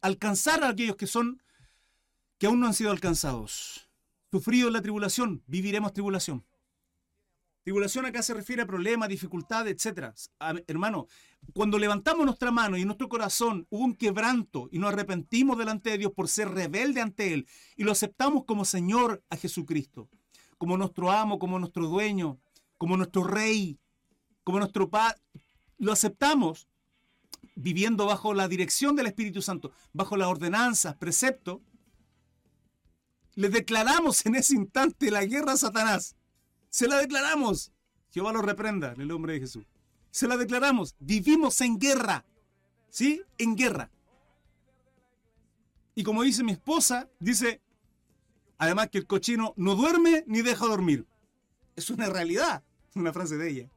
Alcanzar a aquellos que son, que aún no han sido alcanzados. Sufrido la tribulación, viviremos tribulación. Tribulación acá se refiere a problemas, dificultades, etc. hermano, cuando levantamos nuestra mano y nuestro corazón hubo un quebranto y nos arrepentimos delante de Dios por ser rebelde ante Él y lo aceptamos como Señor a Jesucristo, como nuestro amo, como nuestro dueño, como nuestro rey, como nuestro padre, lo aceptamos viviendo bajo la dirección del Espíritu Santo, bajo las ordenanzas, preceptos, le declaramos en ese instante la guerra a Satanás. Se la declaramos. Jehová lo reprenda en el nombre de Jesús. Se la declaramos. Vivimos en guerra. ¿Sí? En guerra. Y como dice mi esposa, dice, además que el cochino no duerme ni deja dormir. Es una realidad. Una frase de ella.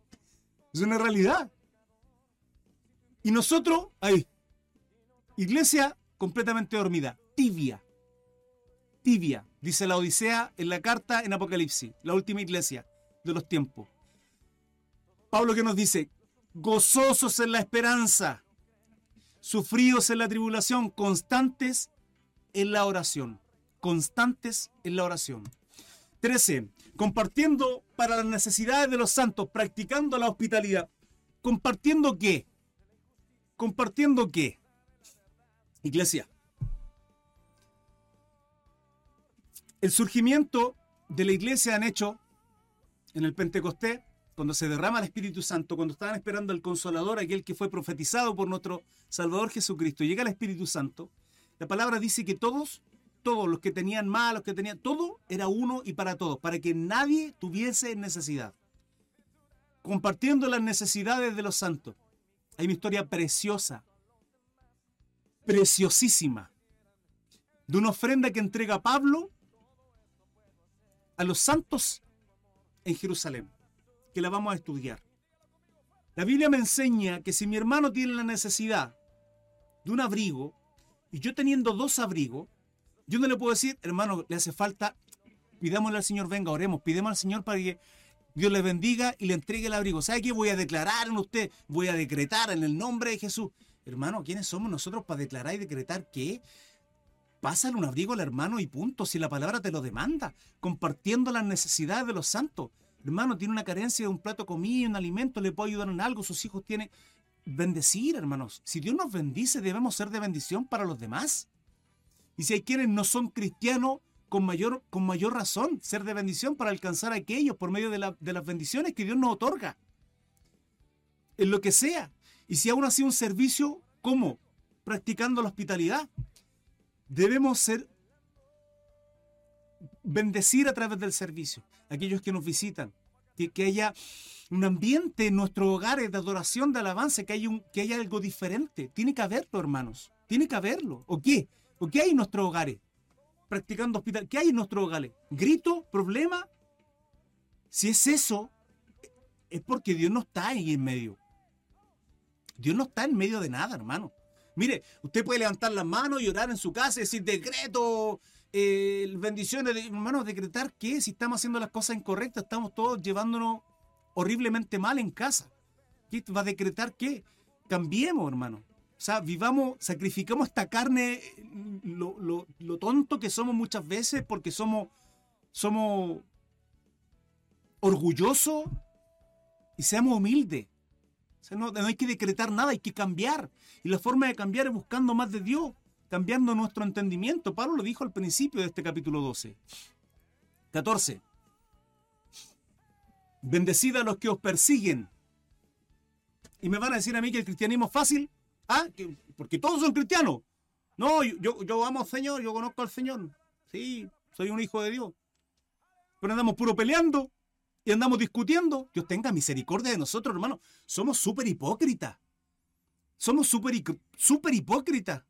Es una realidad. Y nosotros, ahí, iglesia completamente dormida, tibia, tibia, dice la Odisea en la carta en Apocalipsis, la última iglesia de los tiempos. Pablo que nos dice, gozosos en la esperanza, sufridos en la tribulación, constantes en la oración, constantes en la oración. 13. Compartiendo para las necesidades de los santos, practicando la hospitalidad. ¿Compartiendo qué? ¿Compartiendo qué? Iglesia, el surgimiento de la iglesia han hecho en el Pentecostés, cuando se derrama el Espíritu Santo, cuando estaban esperando al Consolador, aquel que fue profetizado por nuestro Salvador Jesucristo, llega el Espíritu Santo, la palabra dice que todos, todos los que tenían mal, los que tenían, todo era uno y para todos, para que nadie tuviese necesidad. Compartiendo las necesidades de los santos. Hay una historia preciosa, preciosísima, de una ofrenda que entrega Pablo a los santos en Jerusalén, que la vamos a estudiar. La Biblia me enseña que si mi hermano tiene la necesidad de un abrigo, y yo teniendo dos abrigos, yo no le puedo decir, hermano, le hace falta, pidámosle al Señor, venga, oremos, pidemos al Señor para que Dios le bendiga y le entregue el abrigo. ¿Sabe qué? Voy a declarar en usted, voy a decretar en el nombre de Jesús. Hermano, ¿quiénes somos nosotros para declarar y decretar qué? Pásale un abrigo al hermano y punto, si la palabra te lo demanda, compartiendo las necesidades de los santos. Hermano, tiene una carencia de un plato de comida, un alimento, le puedo ayudar en algo, sus hijos tienen... Bendecir, hermanos. Si Dios nos bendice, debemos ser de bendición para los demás. Y si hay quienes no son cristianos, con mayor, con mayor razón, ser de bendición para alcanzar a aquellos por medio de, de las bendiciones que Dios nos otorga. En lo que sea. Y si aún así un servicio, ¿cómo? Practicando la hospitalidad debemos ser bendecir a través del servicio, aquellos que nos visitan, que, que haya un ambiente en nuestros hogares de adoración, de alabanza, que haya, un, que haya algo diferente. Tiene que haberlo, hermanos. Tiene que haberlo. ¿O qué? ¿O qué hay en nuestros hogares? Practicando hospital. ¿Qué hay en nuestros hogares? ¿Grito? ¿Problema? Si es eso, es porque Dios no está ahí en medio. Dios no está en medio de nada, hermano. Mire, usted puede levantar las manos y orar en su casa y decir decreto, eh, bendiciones, de, hermanos, decretar qué, si estamos haciendo las cosas incorrectas, estamos todos llevándonos horriblemente mal en casa. ¿Qué va a decretar qué? Cambiemos, hermano. O sea, vivamos, sacrificamos esta carne, lo, lo, tonto que somos muchas veces porque somos, somos orgullosos y seamos humildes no, hay que decretar nada, hay que cambiar. Y la forma de cambiar es buscando más de Dios, cambiando nuestro entendimiento. Pablo lo dijo al principio de este capítulo 12. 14. Bendecid a los que os persiguen. Y me van a decir a mí que el cristianismo es fácil. ¿Ah? porque todos son cristianos. No, yo, yo amo al Señor, yo conozco al Señor. Sí, soy un hijo de Dios. Pero andamos puro peleando y andamos discutiendo. Dios tenga misericordia de nosotros, hermano. Somos súper hipócritas. Somos súper super hipócritas.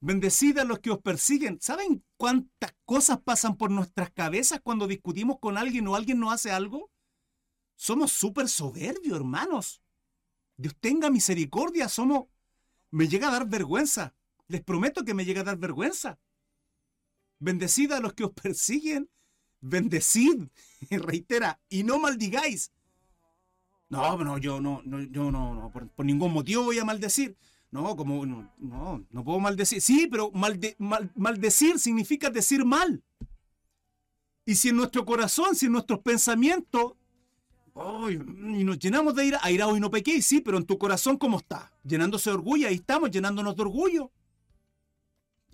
Bendecida a los que os persiguen. ¿Saben cuántas cosas pasan por nuestras cabezas cuando discutimos con alguien o alguien nos hace algo? Somos súper soberbios, hermanos. Dios tenga misericordia. Somos... Me llega a dar vergüenza. Les prometo que me llega a dar vergüenza. Bendecida a los que os persiguen bendecid, *laughs* reitera, y no maldigáis. No, no, yo no, no yo no, por, ningún motivo voy a maldecir. No, como, no, no puedo maldecir. Sí, pero maldecir significa decir mal. Y si en nuestro corazón, si en nuestros pensamientos, y nos llenamos de ira, airaos y no pequéis, sí, pero en tu corazón, ¿cómo está? Llenándose de orgullo, ahí estamos, llenándonos de orgullo.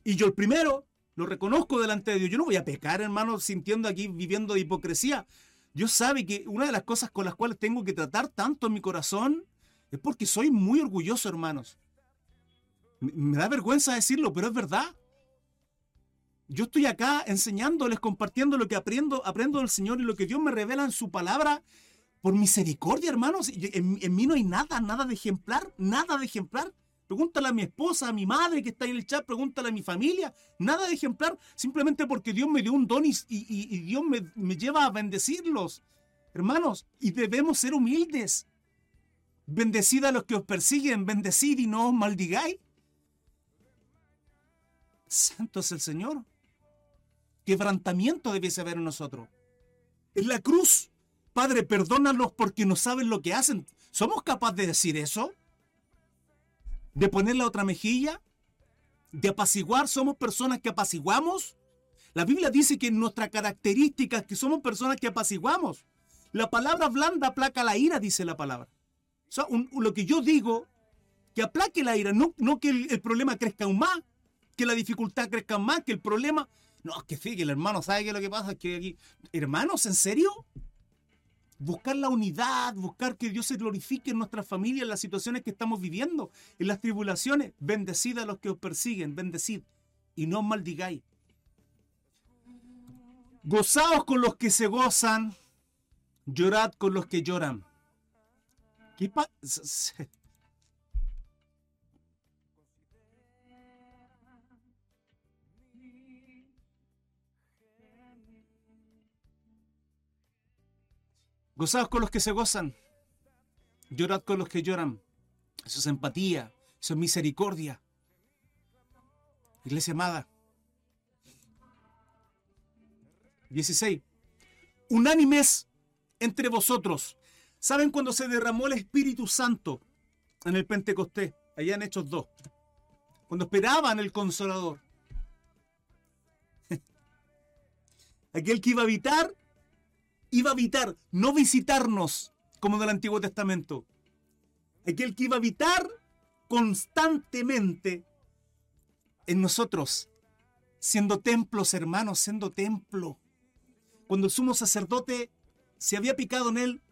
Y yo el primero, lo reconozco delante de Dios. Yo no voy a pecar, hermano, sintiendo aquí, viviendo de hipocresía. Dios sabe que una de las cosas con las cuales tengo que tratar tanto en mi corazón es porque soy muy orgulloso, hermanos. Me da vergüenza decirlo, pero es verdad. Yo estoy acá enseñándoles, compartiendo lo que aprendo, aprendo del Señor y lo que Dios me revela en su palabra por misericordia, hermanos. En, mí no hay nada, nada de ejemplar, nada de ejemplar. Pregúntale a mi esposa, a mi madre que está en el chat, pregúntale a mi familia. Nada de ejemplar, simplemente porque Dios me dio un don y, Dios me, lleva a bendecirlos. Hermanos, y debemos ser humildes. Bendecid a los que os persiguen, bendecid y no os maldigáis. Santo es el Señor. Quebrantamiento debiese haber en nosotros. En la cruz. Padre, perdónalos porque no saben lo que hacen. ¿Somos capaces de decir eso? de poner la otra mejilla, de apaciguar, somos personas que apaciguamos. La Biblia dice que nuestra característica es que somos personas que apaciguamos. La palabra blanda aplaca la ira, dice la palabra. O sea, lo que yo digo que aplaque la ira, no, que el, problema crezca aún más, que la dificultad crezca más, que el problema... No, que sí, que el hermano sabe que lo que pasa es que aquí... Hermanos, ¿en serio? Buscar la unidad, buscar que Dios se glorifique en nuestras familias, en las situaciones que estamos viviendo, en las tribulaciones. Bendecid a los que os persiguen, bendecid y no maldigáis. Gozaos con los que se gozan, llorad con los que lloran. ¿Qué pasa? Gozaos con los que se gozan. Llorad con los que lloran. Eso es empatía. Eso es misericordia. Iglesia amada. 16. Unánimes entre vosotros. ¿Saben cuando se derramó el Espíritu Santo en el Pentecostés? Allá en Hechos 2. Cuando esperaban el Consolador. *laughs* Aquel que iba a habitar iba a habitar, no visitarnos como del Antiguo Testamento. Aquel que iba a habitar constantemente en nosotros, siendo templos, hermanos, siendo templo. Cuando el sumo sacerdote se había picado en él,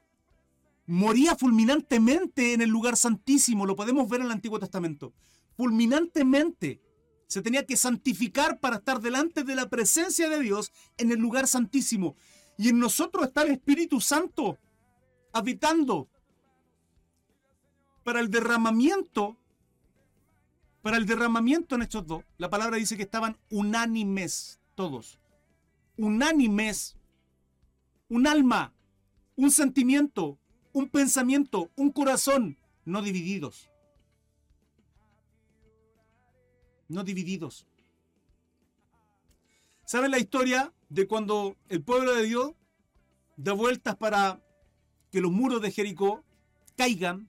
moría fulminantemente en el lugar santísimo, lo podemos ver en el Antiguo Testamento. Fulminantemente se tenía que santificar para estar delante de la presencia de Dios en el lugar santísimo. Y en nosotros está el Espíritu Santo habitando para el derramamiento, para el derramamiento en estos dos. La palabra dice que estaban unánimes todos. Unánimes. Un alma, un sentimiento, un pensamiento, un corazón, no divididos. No divididos. ¿Saben la historia de cuando el pueblo de Dios da vueltas para que los muros de Jericó caigan?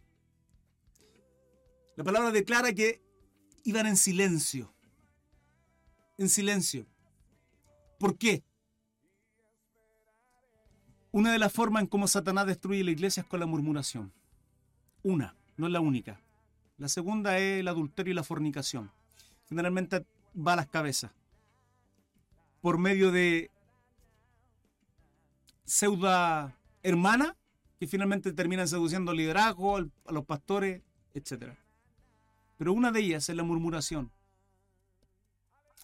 La palabra declara que iban en silencio. En silencio. ¿Por qué? Una de las formas en cómo Satanás destruye la iglesia es con la murmuración. Una, no es la única. La segunda es el adulterio y la fornicación. Generalmente va a las cabezas por medio de pseudo hermana que finalmente terminan seduciendo al liderazgo, a los pastores, etc. Pero una de ellas es la murmuración.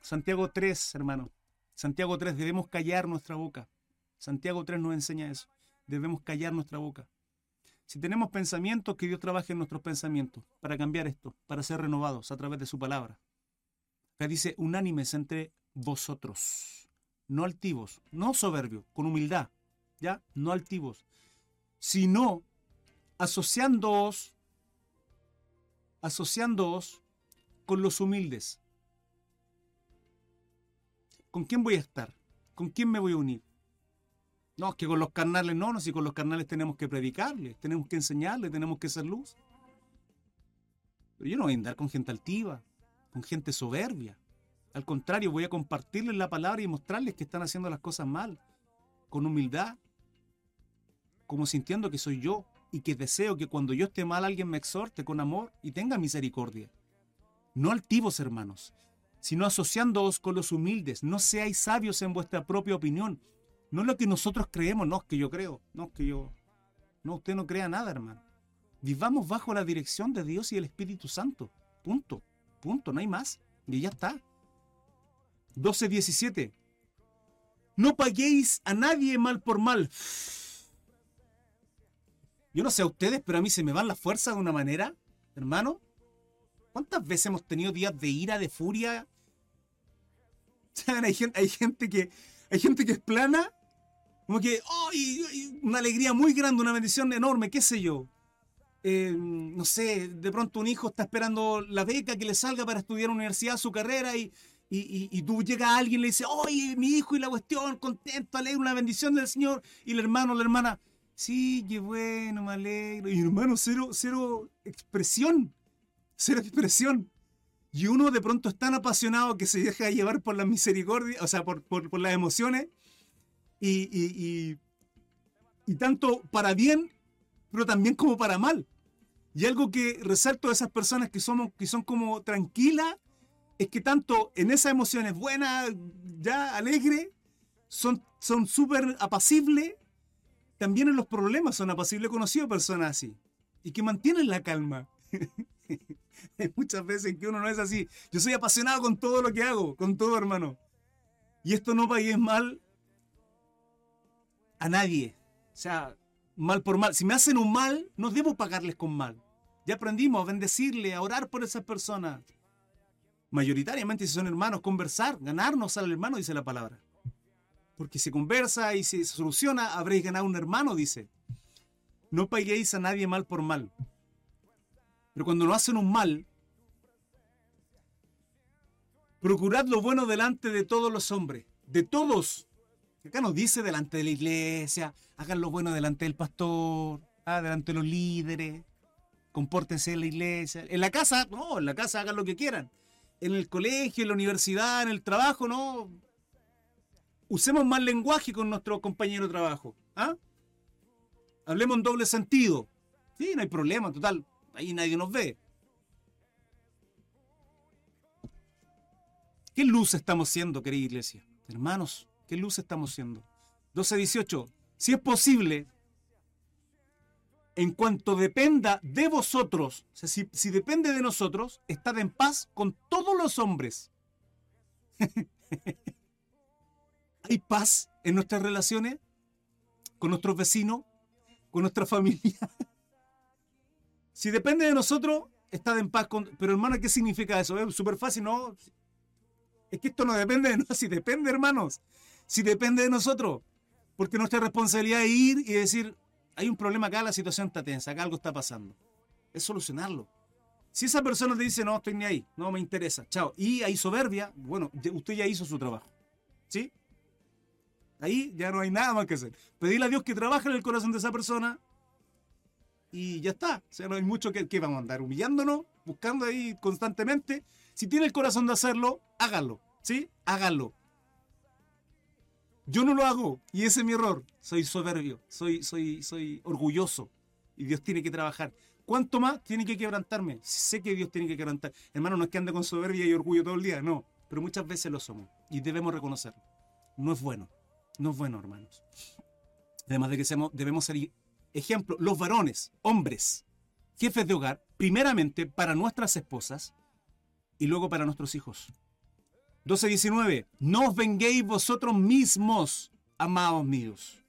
Santiago 3, hermano. Santiago 3, debemos callar nuestra boca. Santiago 3 nos enseña eso. Debemos callar nuestra boca. Si tenemos pensamientos, que Dios trabaje en nuestros pensamientos para cambiar esto, para ser renovados a través de su palabra. Acá dice unánimes entre vosotros, no altivos, no soberbios, con humildad, ¿ya? No altivos, sino asociándoos, asociándoos con los humildes. ¿Con quién voy a estar? ¿Con quién me voy a unir? No, es que con los carnales no, no, si con los carnales tenemos que predicarles, tenemos que enseñarles, tenemos que ser luz. Pero yo no voy a andar con gente altiva, con gente soberbia. Al contrario, voy a compartirles la palabra y mostrarles que están haciendo las cosas mal, con humildad, como sintiendo que soy yo y que deseo que cuando yo esté mal alguien me exhorte con amor y tenga misericordia. No altivos, hermanos, sino asociándoos con los humildes. No seáis sabios en vuestra propia opinión. No lo que nosotros creemos, no es que yo creo, no es que yo... No, usted no crea nada, hermano. Vivamos bajo la dirección de Dios y el Espíritu Santo. Punto. Punto. No hay más. Y ya está. 12.17. No paguéis a nadie mal por mal. Yo no sé a ustedes, pero a mí se me van las fuerzas de una manera, hermano. ¿Cuántas veces hemos tenido días de ira, de furia? *laughs* Hay gente, hay gente que hay gente que es plana, como que, oh, una alegría muy grande, una bendición enorme, qué sé yo. Eh, no sé, de pronto un hijo está esperando la beca que le salga para estudiar la universidad, su carrera, y, y, tú llegas a alguien y le dices, oye, mi hijo y la cuestión, contento, alegre, una bendición del Señor. Y el hermano, la hermana, sí, qué bueno, me alegro. Y hermano, cero, cero expresión, cero expresión. Y uno de pronto es tan apasionado que se deja llevar por la misericordia, o sea, por, por, las emociones. Y, y, y, tanto para bien, pero también como para mal. Y algo que resalto de esas personas que, somos, que son como tranquilas es que tanto en esas emociones buenas, ya alegre, son súper apacibles, también en los problemas son apacibles. He conocido personas así y que mantienen la calma. *laughs* Hay muchas veces que uno no es así. Yo soy apasionado con todo lo que hago, con todo, hermano. Y esto no pagues mal a nadie. O sea, mal por mal. Si me hacen un mal, no debo pagarles con mal. Ya aprendimos a bendecirle, a orar por esas personas. Mayoritariamente, si son hermanos, conversar, ganarnos al hermano, dice la palabra. Porque si conversa y se soluciona, habréis ganado un hermano, dice. No paguéis a nadie mal por mal. Pero cuando no hacen un mal, procurad lo bueno delante de todos los hombres, de todos. Acá nos dice delante de la iglesia, hagan lo bueno delante del pastor, ah, delante de los líderes, compórtense en la iglesia. En la casa, no, en la casa hagan lo que quieran. En el colegio, en la universidad, en el trabajo, no. Usemos más lenguaje con nuestro compañero de trabajo. ¿ah? Hablemos en doble sentido. Sí, no hay problema, total. Ahí nadie nos ve. ¿Qué luz estamos siendo, querida iglesia? Hermanos, ¿qué luz estamos siendo? 12.18. Si es posible, en cuanto dependa de vosotros, o sea, si, si depende de nosotros, estad en paz con todos los hombres. *laughs* ¿Hay paz en nuestras relaciones? ¿Con nuestros vecinos? con nuestra familia. *laughs* si depende de nosotros, está en paz con... Pero hermano, ¿qué significa eso? Es súper fácil, ¿no? Es que esto no depende de *laughs* nosotros, si depende, hermanos. Si depende de nosotros. Porque nuestra responsabilidad es ir y decir, hay un problema acá, la situación está tensa, acá algo está pasando. Es solucionarlo. Si esa persona te dice, no, estoy ni ahí, no me interesa, chao, y hay soberbia, bueno, usted ya hizo su trabajo. ¿Sí? Ahí ya no hay nada más que hacer. Pedirle a Dios que trabaje en el corazón de esa persona y ya está. O sea, no hay mucho que, que vamos a andar humillándonos, buscando ahí constantemente. Si tiene el corazón de hacerlo, hágalo. ¿Sí? Hágalo. Yo no lo hago y ese es mi error. Soy soberbio, soy, soy, soy orgulloso y Dios tiene que trabajar. ¿Cuánto más tiene que quebrantarme? Sé que Dios tiene que quebrantar. Hermano, no es que ande con soberbia y orgullo todo el día, no. Pero muchas veces lo somos y debemos reconocerlo. No es bueno. No es bueno, hermanos. Además de que debemos ser ejemplo, los varones, hombres, jefes de hogar, primeramente para nuestras esposas y luego para nuestros hijos. 12.19. No os venguéis vosotros mismos, amados míos.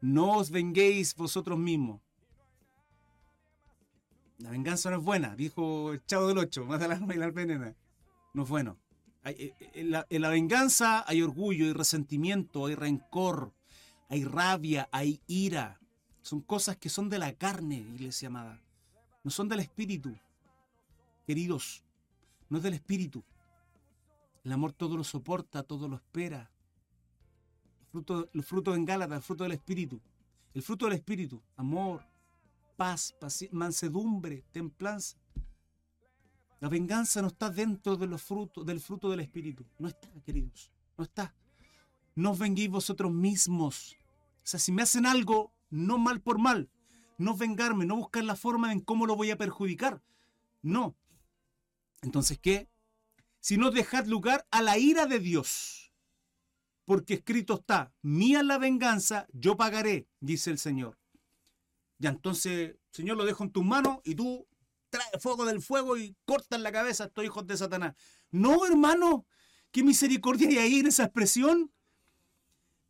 No os venguéis vosotros mismos. La venganza no es buena, dijo el chavo del 8, más de la y la venena. No es bueno. Eh, eh, en la, venganza hay orgullo, hay resentimiento, hay rencor, hay rabia, hay ira. Son cosas que son de la carne, iglesia amada. No son del espíritu. Queridos, no es del espíritu. El amor todo lo soporta, todo lo espera. El fruto, en Gálatas, el fruto del espíritu. El fruto del espíritu, amor, paz, mansedumbre, templanza. La venganza no está dentro de los frutos, del fruto del Espíritu. No está, queridos. No está. No os venguéis vosotros mismos. O sea, si me hacen algo, no mal por mal. No vengarme, no buscar la forma en cómo lo voy a perjudicar. No. Entonces, ¿qué? Si no dejad lugar a la ira de Dios. Porque escrito está, mía la venganza, yo pagaré, dice el Señor. Ya entonces, Señor, lo dejo en tus manos y tú trae fuego del fuego y cortan la cabeza a estos hijos de Satanás. No, hermano, qué misericordia hay ahí en esa expresión.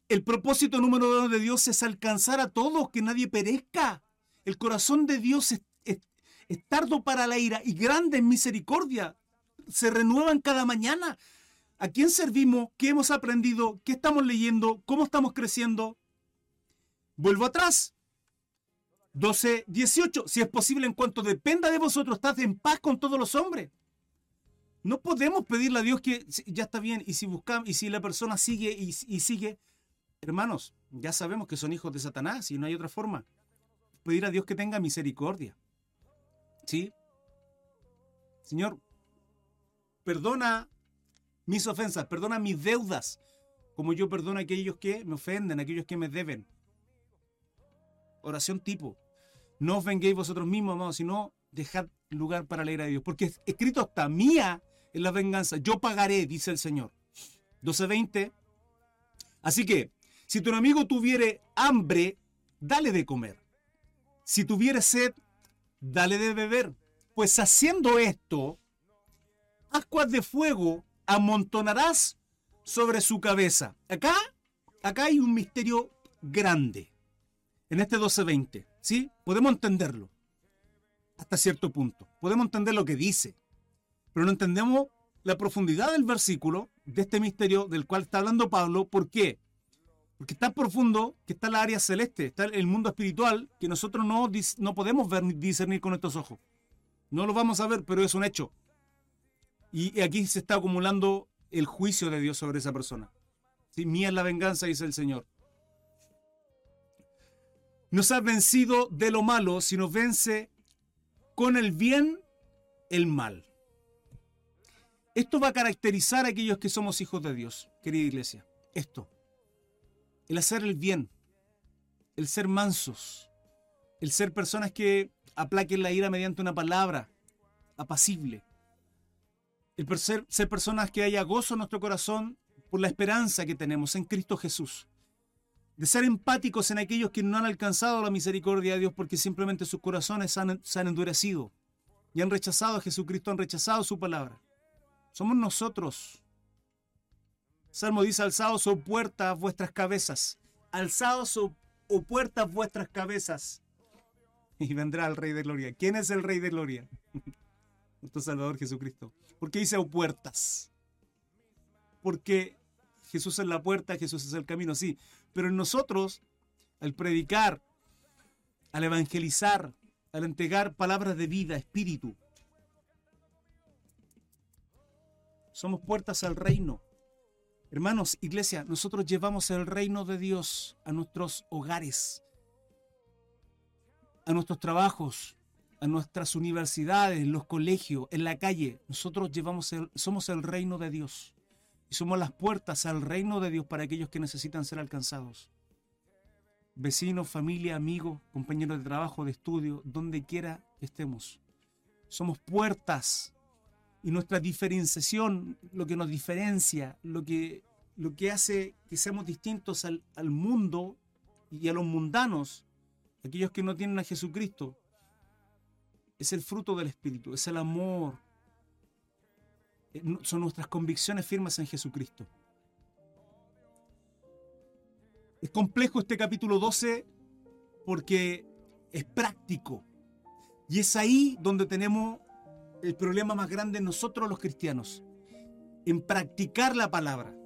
El propósito número uno de Dios es alcanzar a todos, que nadie perezca. El corazón de Dios es, tardo para la ira y grande en misericordia. Se renuevan cada mañana. ¿A quién servimos? ¿Qué hemos aprendido? ¿Qué estamos leyendo? ¿Cómo estamos creciendo? Vuelvo atrás. 12, 18. Si es posible, en cuanto dependa de vosotros, estad en paz con todos los hombres. No podemos pedirle a Dios que ya está bien. Y si buscamos, y si la persona sigue y, sigue, hermanos, ya sabemos que son hijos de Satanás y no hay otra forma. Pedir a Dios que tenga misericordia. ¿Sí? Señor, perdona mis ofensas, perdona mis deudas, como yo perdono a aquellos que me ofenden, a aquellos que me deben. Oración tipo. No os venguéis vosotros mismos, amados, sino dejad lugar para la ira de Dios. Porque es escrito hasta mía en la venganza. Yo pagaré, dice el Señor. 12.20. Así que, si tu enemigo tuviere hambre, dale de comer. Si tuviere sed, dale de beber. Pues haciendo esto, ascuas de fuego amontonarás sobre su cabeza. Acá, acá hay un misterio grande. En este 12.20, ¿sí? Podemos entenderlo hasta cierto punto. Podemos entender lo que dice, pero no entendemos la profundidad del versículo, de este misterio del cual está hablando Pablo. ¿Por qué? Porque es tan profundo que está la área celeste, está el mundo espiritual que nosotros no, no podemos ver ni discernir con estos ojos. No lo vamos a ver, pero es un hecho. Y aquí se está acumulando el juicio de Dios sobre esa persona. Mía es la venganza, dice el Señor. No se ha vencido de lo malo, sino vence con el bien el mal. Esto va a caracterizar a aquellos que somos hijos de Dios, querida iglesia. Esto. El hacer el bien, el ser mansos, el ser personas que aplaquen la ira mediante una palabra apacible, el ser, personas que haya gozo en nuestro corazón por la esperanza que tenemos en Cristo Jesús, de ser empáticos en aquellos que no han alcanzado la misericordia de Dios porque simplemente sus corazones se han endurecido y han rechazado a Jesucristo, han rechazado su palabra. Somos nosotros. Salmo dice, alzados o puertas vuestras cabezas, alzados o, o puertas vuestras cabezas. Y vendrá el Rey de Gloria. ¿Quién es el Rey de Gloria? Nuestro Salvador Jesucristo. ¿Por qué dice puertas? Porque Jesús es la puerta, Jesús es el camino, sí. Pero en nosotros, al predicar, al evangelizar, al entregar palabras de vida, espíritu, somos puertas al reino. Hermanos, iglesia, nosotros llevamos el reino de Dios a nuestros hogares, a nuestros trabajos, a nuestras universidades, los colegios, en la calle. Nosotros llevamos somos el reino de Dios y somos las puertas al reino de Dios para aquellos que necesitan ser alcanzados. Vecinos, familia, amigos, compañeros de trabajo, de estudio, donde quiera que estemos. Somos puertas y nuestra diferenciación, lo que nos diferencia, lo que, lo que hace que seamos distintos al, al mundo y a los mundanos, aquellos que no tienen a Jesucristo, es el fruto del Espíritu, es el amor, eh, son nuestras convicciones firmes en Jesucristo. Es complejo este capítulo 12 porque es práctico. Y es ahí donde tenemos el problema más grande nosotros los cristianos, en practicar la palabra.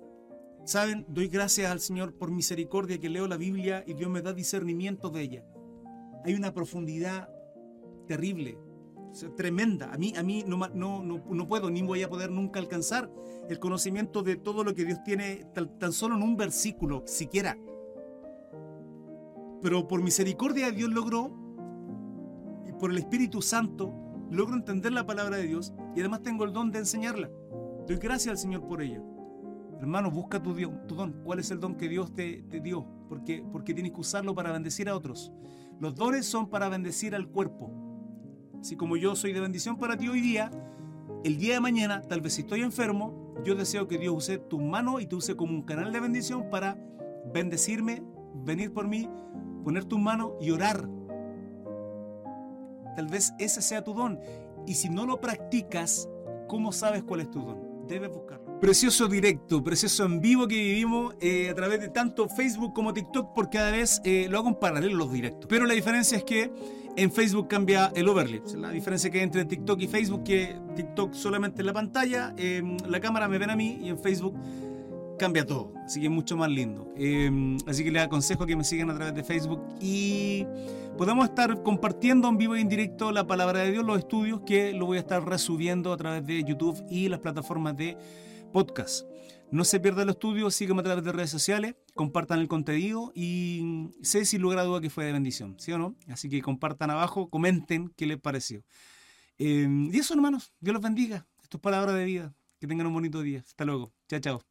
Saben, doy gracias al Señor por misericordia que leo la Biblia y Dios me da discernimiento de ella. Hay una profundidad terrible, tremenda. A mí, a mí no, no, no, puedo ni voy a poder nunca alcanzar el conocimiento de todo lo que Dios tiene tan, solo en un versículo, siquiera. Pero por misericordia Dios logró, y por el Espíritu Santo, logro entender la palabra de Dios y además tengo el don de enseñarla. Doy gracias al Señor por ella. Hermano, busca tu, don. ¿Cuál es el don que Dios te, te dio? Porque, porque tienes que usarlo para bendecir a otros. Los dones son para bendecir al cuerpo. Así como yo soy de bendición para ti hoy día, el día de mañana, tal vez si estoy enfermo, yo deseo que Dios use tu mano y te use como un canal de bendición para bendecirme, venir por mí, poner tu mano y orar Tal vez ese sea tu don. Y si no lo practicas, ¿cómo sabes cuál es tu don? Debes buscarlo. Precioso directo, precioso en vivo que vivimos eh, a través de tanto Facebook como TikTok, porque cada vez eh, lo hago en paralelo los directos. Pero la diferencia es que en Facebook cambia el overlay. La diferencia que hay entre TikTok y Facebook, que TikTok solamente en la pantalla, en la cámara me ven a mí y en Facebook cambia todo. Así que es mucho más lindo. Em, así que les aconsejo que me sigan a través de Facebook y podamos estar compartiendo en vivo y en directo la palabra de Dios, los estudios que lo voy a estar resubiendo a través de YouTube y las plataformas de podcast. No se pierdan los estudios, síganme a través de redes sociales, compartan el contenido y sé sin lugar duda que fue de bendición, ¿sí o no? Así que compartan abajo, comenten qué les pareció. Em, y eso, hermanos, Dios los bendiga. Esto es palabra de vida. Que tengan un bonito día. Hasta luego. Chao, chao.